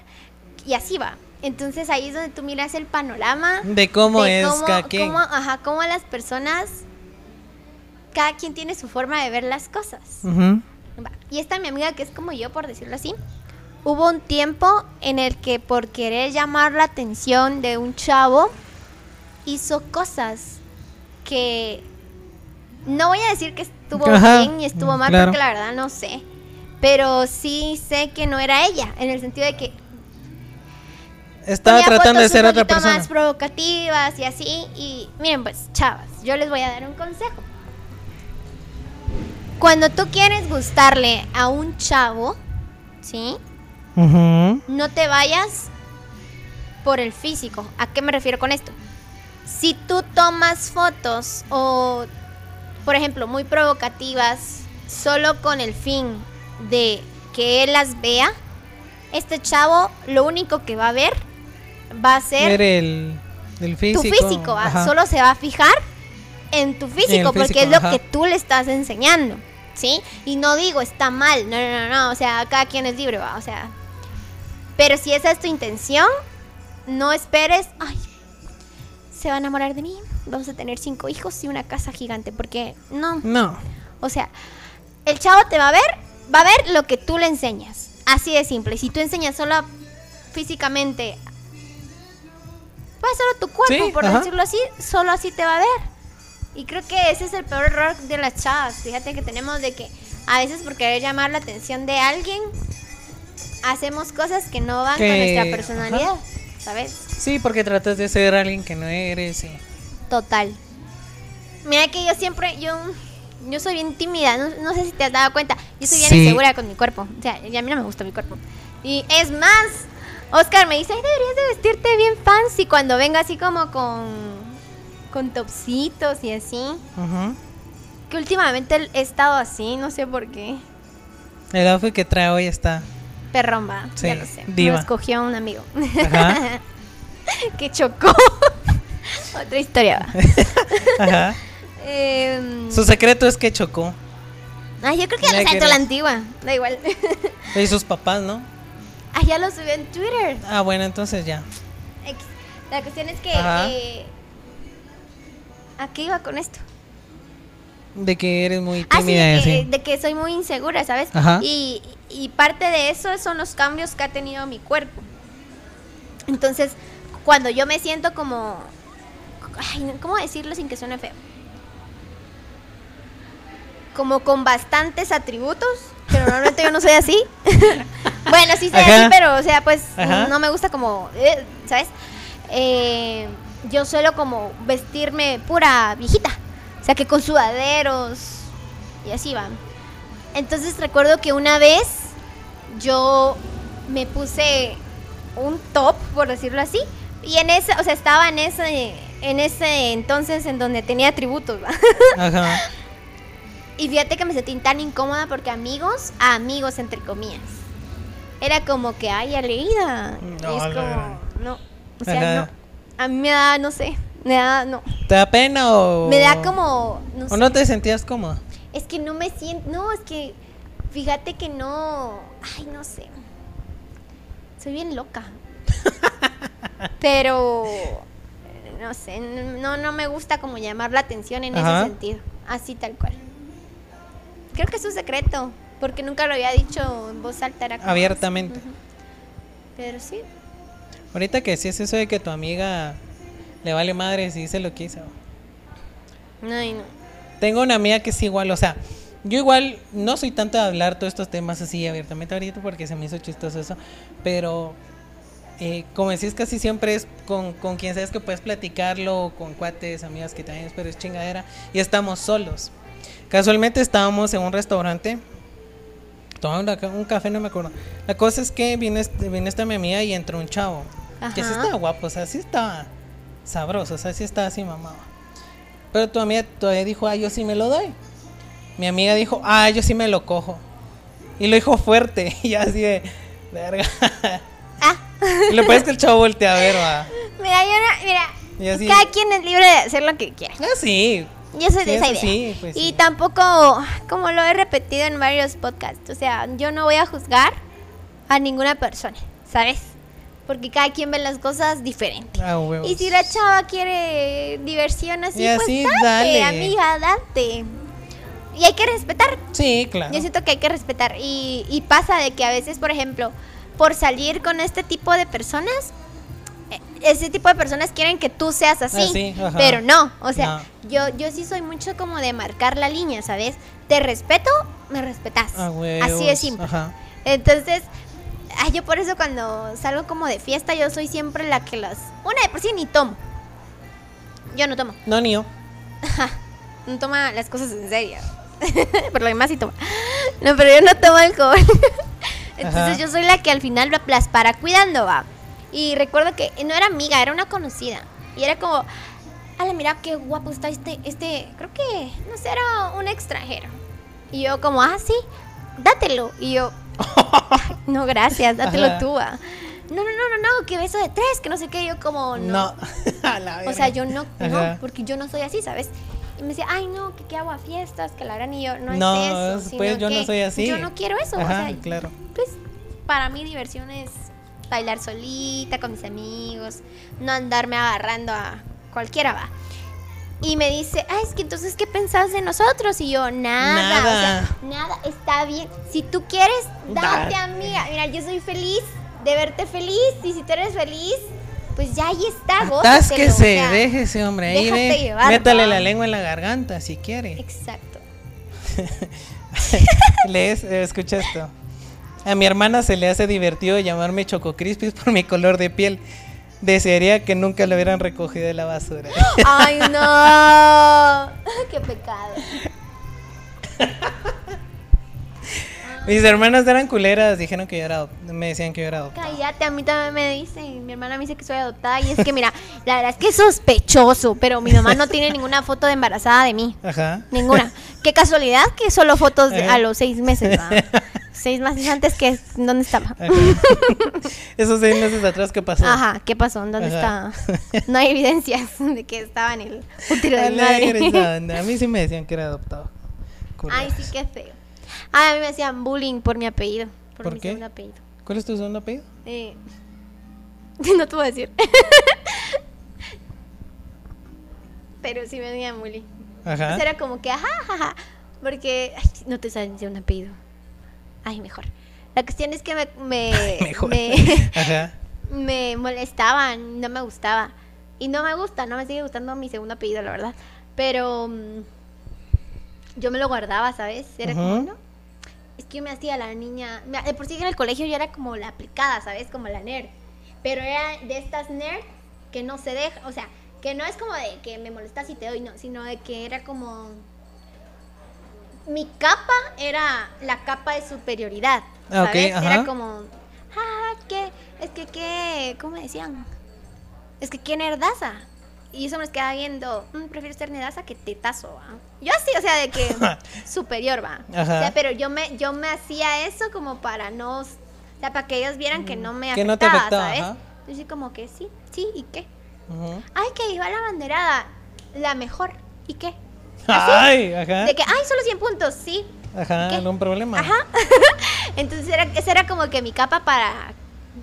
Y así va. Entonces ahí es donde tú miras el panorama. De cómo de es cómo- ajá, cómo las personas, cada quien tiene su forma de ver las cosas. Y esta mi amiga que es como yo, por decirlo así, hubo un tiempo en el que por querer llamar la atención de un chavo, hizo cosas que no voy a decir que estuvo Ajá, bien y estuvo mal, claro. porque la verdad no sé. Pero sí sé que no era ella, en el sentido de que Estaba tratando de ser un otra poquito persona. más provocativas y así. Y miren, pues, chavas, yo les voy a dar un consejo. Cuando tú quieres gustarle a un chavo, ¿sí? No te vayas por el físico. ¿A qué me refiero con esto? Si tú tomas fotos o, por ejemplo, muy provocativas, solo con el fin de que él las vea, este chavo lo único que va a ver va a ser el, el tu físico. físico, ¿va? ajá. solo se va a fijar en tu físico, porque físico, es lo que tú le estás enseñando, ¿sí? Y no digo está mal, no, no, no, no, o sea, cada quien es libre, ¿va? O sea, pero si esa es tu intención, no esperes, ay, se va a enamorar de mí, vamos a tener cinco hijos y una casa gigante, porque no, No. o sea, el chavo te va a ver, va a ver lo que tú le enseñas. Así de simple. Si tú enseñas solo físicamente, pues solo tu cuerpo, Sí, por ajá. decirlo así, solo así te va a ver. Y creo que ese es el peor error de las chavas. Fíjate que tenemos de que a veces por querer llamar la atención de alguien, hacemos cosas que no van con nuestra personalidad, ¿sabes? Sí, porque tratas de ser alguien que no eres. y- Total. Mira que yo siempre, yo, yo soy bien tímida, no, no sé si te has dado cuenta. Yo soy bien Sí. insegura con mi cuerpo. O sea, y a mí no me gusta mi cuerpo. Y es más, Oscar me dice, ay, deberías de vestirte bien fancy cuando venga así como con, con topsitos y así. Que últimamente he estado así, no sé por qué. El outfit que trae hoy está. Perromba, Sí, ya lo sé. diva. Me escogió un amigo Ajá. que chocó. Otra historia. va. Ajá. Em, Su secreto es que chocó. Ay, yo creo que ya lo querés. la antigua. Da igual. Y sus papás, ¿no? Ah, ya lo subí en Twitter. Ah, bueno, entonces ya. La cuestión es que. Eh, ¿A qué iba con esto? De que eres muy Ah, sí, tímida y de que, de que soy muy insegura, ¿sabes? Ajá. Y, y parte de eso son los cambios que ha tenido mi cuerpo. Entonces, cuando yo me siento como... Ay, ¿cómo decirlo sin que suene feo? Como con bastantes atributos, pero normalmente yo no soy así. bueno, sí soy Ajá. así, pero, o sea, pues Ajá. no me gusta como... eh, ¿Sabes? Eh, yo suelo como vestirme pura viejita. O sea, que con sudaderos y así van. Entonces recuerdo que una vez yo me puse un top, por decirlo así, y en ese, o sea, estaba en ese, en ese entonces en donde tenía atributos. Ajá. y fíjate que me sentí tan incómoda porque amigos, a amigos entre comillas. Era como que, ay, leída. No, y es la como, gran. no, o sea, Ajá. no. A mí me da, no sé, me da, no. ¿Te da pena o.? Me da como, no ¿O sé. no te sentías cómoda? Es que no me siento. No, es que. Fíjate que no. Ay, no sé. Soy bien loca. Pero. No sé. No, no me gusta como llamar la atención en Ajá. ese sentido. Así tal cual. Creo que es un secreto. Porque nunca lo había dicho en voz alta. Era como- Abiertamente. Pero sí. Ahorita que es eso de que tu amiga le vale madre si dice lo que hizo. Ay, no. Tengo una amiga que es igual, o sea, yo igual no soy tanto de hablar todos estos temas así abiertamente ahorita porque se me hizo chistoso eso, pero eh, como decís casi siempre es con, con quien sabes que puedes platicarlo, con cuates, amigas que también pero es chingadera, y estamos solos. Casualmente estábamos en un restaurante, tomando un café, no me acuerdo. La cosa es que viene, este- viene esta mi amiga y entró un chavo, que sí estaba guapo, o sea, sí estaba sabroso, o sea, sí estaba así mamado. Pero tu amiga todavía dijo, ah, yo sí me lo doy. Mi amiga dijo, ah, yo sí me lo cojo. Y lo dijo fuerte, y así de, verga. Ah. Y lo es que el chavo voltea a ver, va. Mira, yo no. Mira. Y así- Cada quien es libre de hacer lo que quiera. Ah, sí. Yo soy Sí, de esa idea. sí, pues y sí. tampoco, como lo he repetido en varios podcasts, o sea, yo no voy a juzgar a ninguna persona, ¿sabes? Porque cada quien ve las cosas diferente. Ah. Y si la chava quiere diversión así, Y pues así, date, dale. amiga, date. Y hay que respetar. Sí, claro. Yo siento que hay que respetar. Y, y pasa de que a veces, por ejemplo, por salir con este tipo de personas, eh, ese tipo de personas quieren que tú seas así. Así, ajá. pero no. O sea, No. yo, yo sí soy mucho como de marcar la línea, ¿sabes? Te respeto, me respetas. Ah. Así de simple. Ajá. Entonces, ay, yo por eso cuando salgo como de fiesta, yo soy siempre la que las... Una de por sí ni tomo. Yo no tomo. No, ni yo. No toma las cosas en serio. Por lo demás sí toma. No, pero yo no tomo alcohol. Entonces Ajá. yo soy la que al final las para cuidando, va. Y recuerdo que no era amiga, era una conocida. Y era como, ala, mira qué guapo está este, este, creo que, no sé, era un extranjero. Y yo como, ah, sí, dátelo. Y yo, no, gracias, dátelo Ajá. tú, va. No, no, no, no, no, que beso de tres, que no sé qué. Yo como, No. O sea, yo no, no, porque yo no soy así, ¿sabes? Y me decía, ay, no, que qué hago a fiestas, que la gran y yo, no, No, es eso. pues, yo no soy así. Yo no quiero eso, Ajá, o sea, claro. pues para mí diversión es bailar solita con mis amigos, no andarme agarrando a cualquiera, va. Y me dice, ah, es que entonces, ¿qué pensás de nosotros? Y yo, nada, o sea, Nada. nada, está bien. Si tú quieres, date, Da- amiga. Mira, yo soy feliz de verte feliz. Y si tú eres feliz, pues ya ahí está, gózatelo, sea, deje ese hombre ahí, ve. llevar, Métale la lengua en la garganta si quiere. Exacto. Lees, eh, escucha esto. A mi hermana se le hace divertido llamarme Choco Crispis por mi color de piel. Desearía que nunca lo hubieran recogido de la basura. Ay, no. Qué pecado. Mis hermanas eran culeras, dijeron que yo era, me decían que yo era adoptado. Cállate, a mí también me dicen. Mi hermana me dice que soy adoptada. Y es que, mira, la verdad es que es sospechoso. Pero mi mamá no tiene ninguna foto de embarazada de mí. Ajá. Ninguna. Qué casualidad que solo fotos de- a los seis meses. ¿va? Seis meses antes que dónde estaba. Ajá. Esos seis meses atrás, ¿qué pasó? Ajá, ¿qué pasó? ¿Dónde Ajá. estaba? No hay evidencias de que estaba en el útero de Alegre madre. A mí sí me decían que era adoptado. Ay, sí, qué feo. Ah, a mí me hacían bullying por mi apellido. Por, ¿Por mi qué? segundo apellido. ¿Cuál es tu segundo apellido? Eh, no te voy a decir. Pero sí me hacían bullying. Ajá. Entonces era como que, ajá, ajá, porque ay, no te sabes decir un apellido. Ay, mejor. La cuestión es que me, me, Mejor. me, Ajá. me molestaban, no me gustaba. Y no me gusta, no me sigue gustando mi segundo apellido, la verdad. Pero mm, yo me lo guardaba, ¿sabes? Era como, no. Es que yo me hacía la niña. De por sí en el colegio yo era como la aplicada, ¿sabes? Como la nerd. Pero era de estas nerd que no se deja. O sea, que no es como de que me molestas y te doy, no. Sino de que era como. Mi capa era la capa de superioridad. Ah, ¿Sabes? ajá. Era como. Ah, que. Es que, que. ¿Cómo decían? Es que qué nerdaza. Y eso me quedaba viendo, "Mm, prefiero ser nerdaza que tetazo, ¿va?". Yo así, o sea, de que superior, va. Ajá. O sea, pero yo me, yo me hacía eso como para no, o sea, para que ellos vieran que no me Que no te afectaba, ¿sabes? ajá. Yo así como que sí, sí, ¿y qué? Ujú. Ay, que iba la banderada, la mejor, ¿y qué? Ay, ajá. De que, ay, solo 100 puntos, sí. Ajá, ¿qué? algún problema. Ajá. Entonces era, esa era como que mi capa para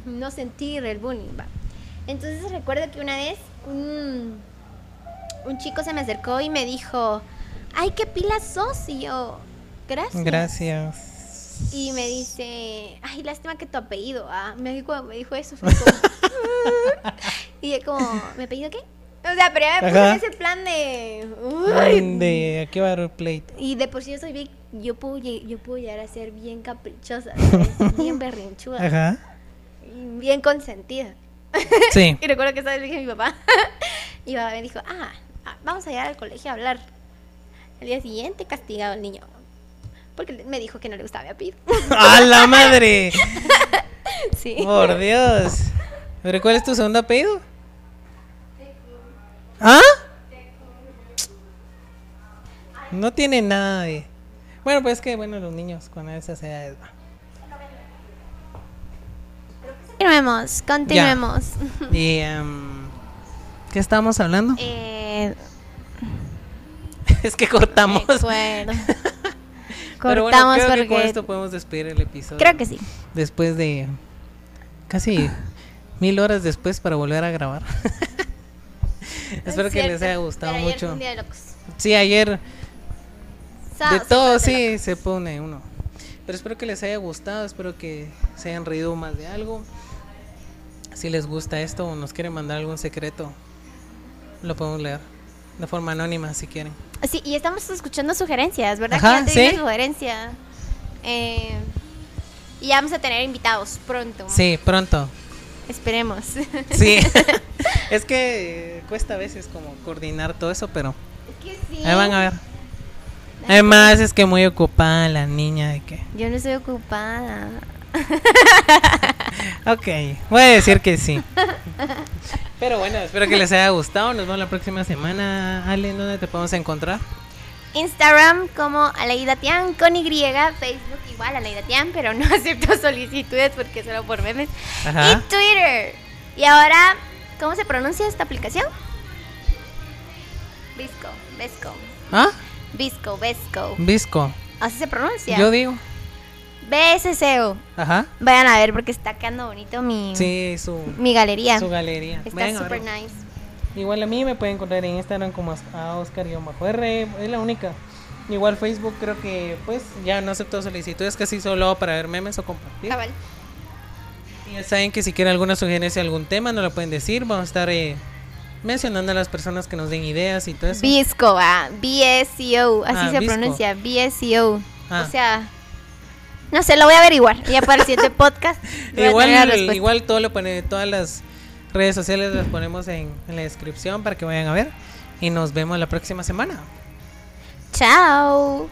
no sentir el bullying. ¿va? Entonces recuerdo que una vez un, un chico se me acercó y me dijo, ay, qué pila sos. Y yo, gracias. Gracias. Y me dice, ay, lástima que tu apellido. Ah, me dijo, me dijo eso. fue como, y yo como, ¿mi apellido qué? O sea, pero ya me puse en ese plan de... "Uy". Mm, De aquí va a dar plate. Y de por sí yo soy bien, yo puedo, yo puedo llegar a ser bien caprichosa, ¿sabes? bien berrinchuda, Ajá. y bien consentida. Sí. Y recuerdo que esa vez le dije a mi papá, y mi papá me dijo, ah, ah, vamos a llegar al colegio a hablar. El día siguiente castigado el niño, porque me dijo que no le gustaba mi apellido. ¡A la madre! sí. Por Dios. ¿Pero cuál es tu segundo apellido? ¿Ah? No tiene nada de. Bueno, pues es que, bueno, los niños con esas edades. va. Continuemos, continuemos. Y. em, ¿Qué estábamos hablando? Eh, es que cortamos. Pero bueno, Cortamos creo que porque... con esto podemos despedir el episodio. Creo que sí. Después de. Casi mil horas después para volver a grabar. Espero Es que les haya gustado pero ayer mucho. un día de locos. Sí, ayer de todo fue de sí se pone uno. Pero espero que les haya gustado, espero que se hayan reído más de algo. Si les gusta esto o nos quieren mandar algún secreto, lo podemos leer de forma anónima si quieren. Sí, y estamos escuchando sugerencias, ¿verdad? Ajá, que ya te di sí. sugerencia. Eh, y ya vamos a tener invitados pronto. Sí, pronto. Esperemos. Sí. es que eh, cuesta a veces como coordinar todo eso, pero que sí. ahí van a ver. Además es que muy ocupada la niña de que. Yo no estoy ocupada. Ok, voy a decir que sí. Pero bueno, espero que les haya gustado. Nos vemos la próxima semana. Ale, ¿en ¿dónde te podemos encontrar? Instagram como Aleida Tian con Y, Facebook igual Aleida Tian, pero no acepto solicitudes porque solo por memes. Ajá. Y Twitter. Y ahora, ¿cómo se pronuncia esta aplicación? Visco, Vesco, ¿Ah? Visco, Vesco. Visco. Así se pronuncia. Yo digo. BSCO. Ajá. Vayan a ver porque está quedando bonito mi, Sí, su, mi galería. su galería. Está Vayan a super nice. Igual a mí me pueden encontrar en Instagram como a Oscar-R. Es la única. Igual Facebook creo que pues ya no acepto solicitudes casi solo para ver memes o compartir. Y ya saben que si quieren alguna sugerencia, algún tema, nos lo pueden decir. Vamos a estar eh, mencionando a las personas que nos den ideas y todo eso. Visco, ah, BSCO, así Ah, se Visco. pronuncia, BSCO. Ah. O sea, no sé, lo voy a averiguar. Ya para el siguiente podcast. Igual, igual todo lo pone, todas las redes sociales las ponemos en, la descripción para que vayan a ver. Y nos vemos la próxima semana. Chao.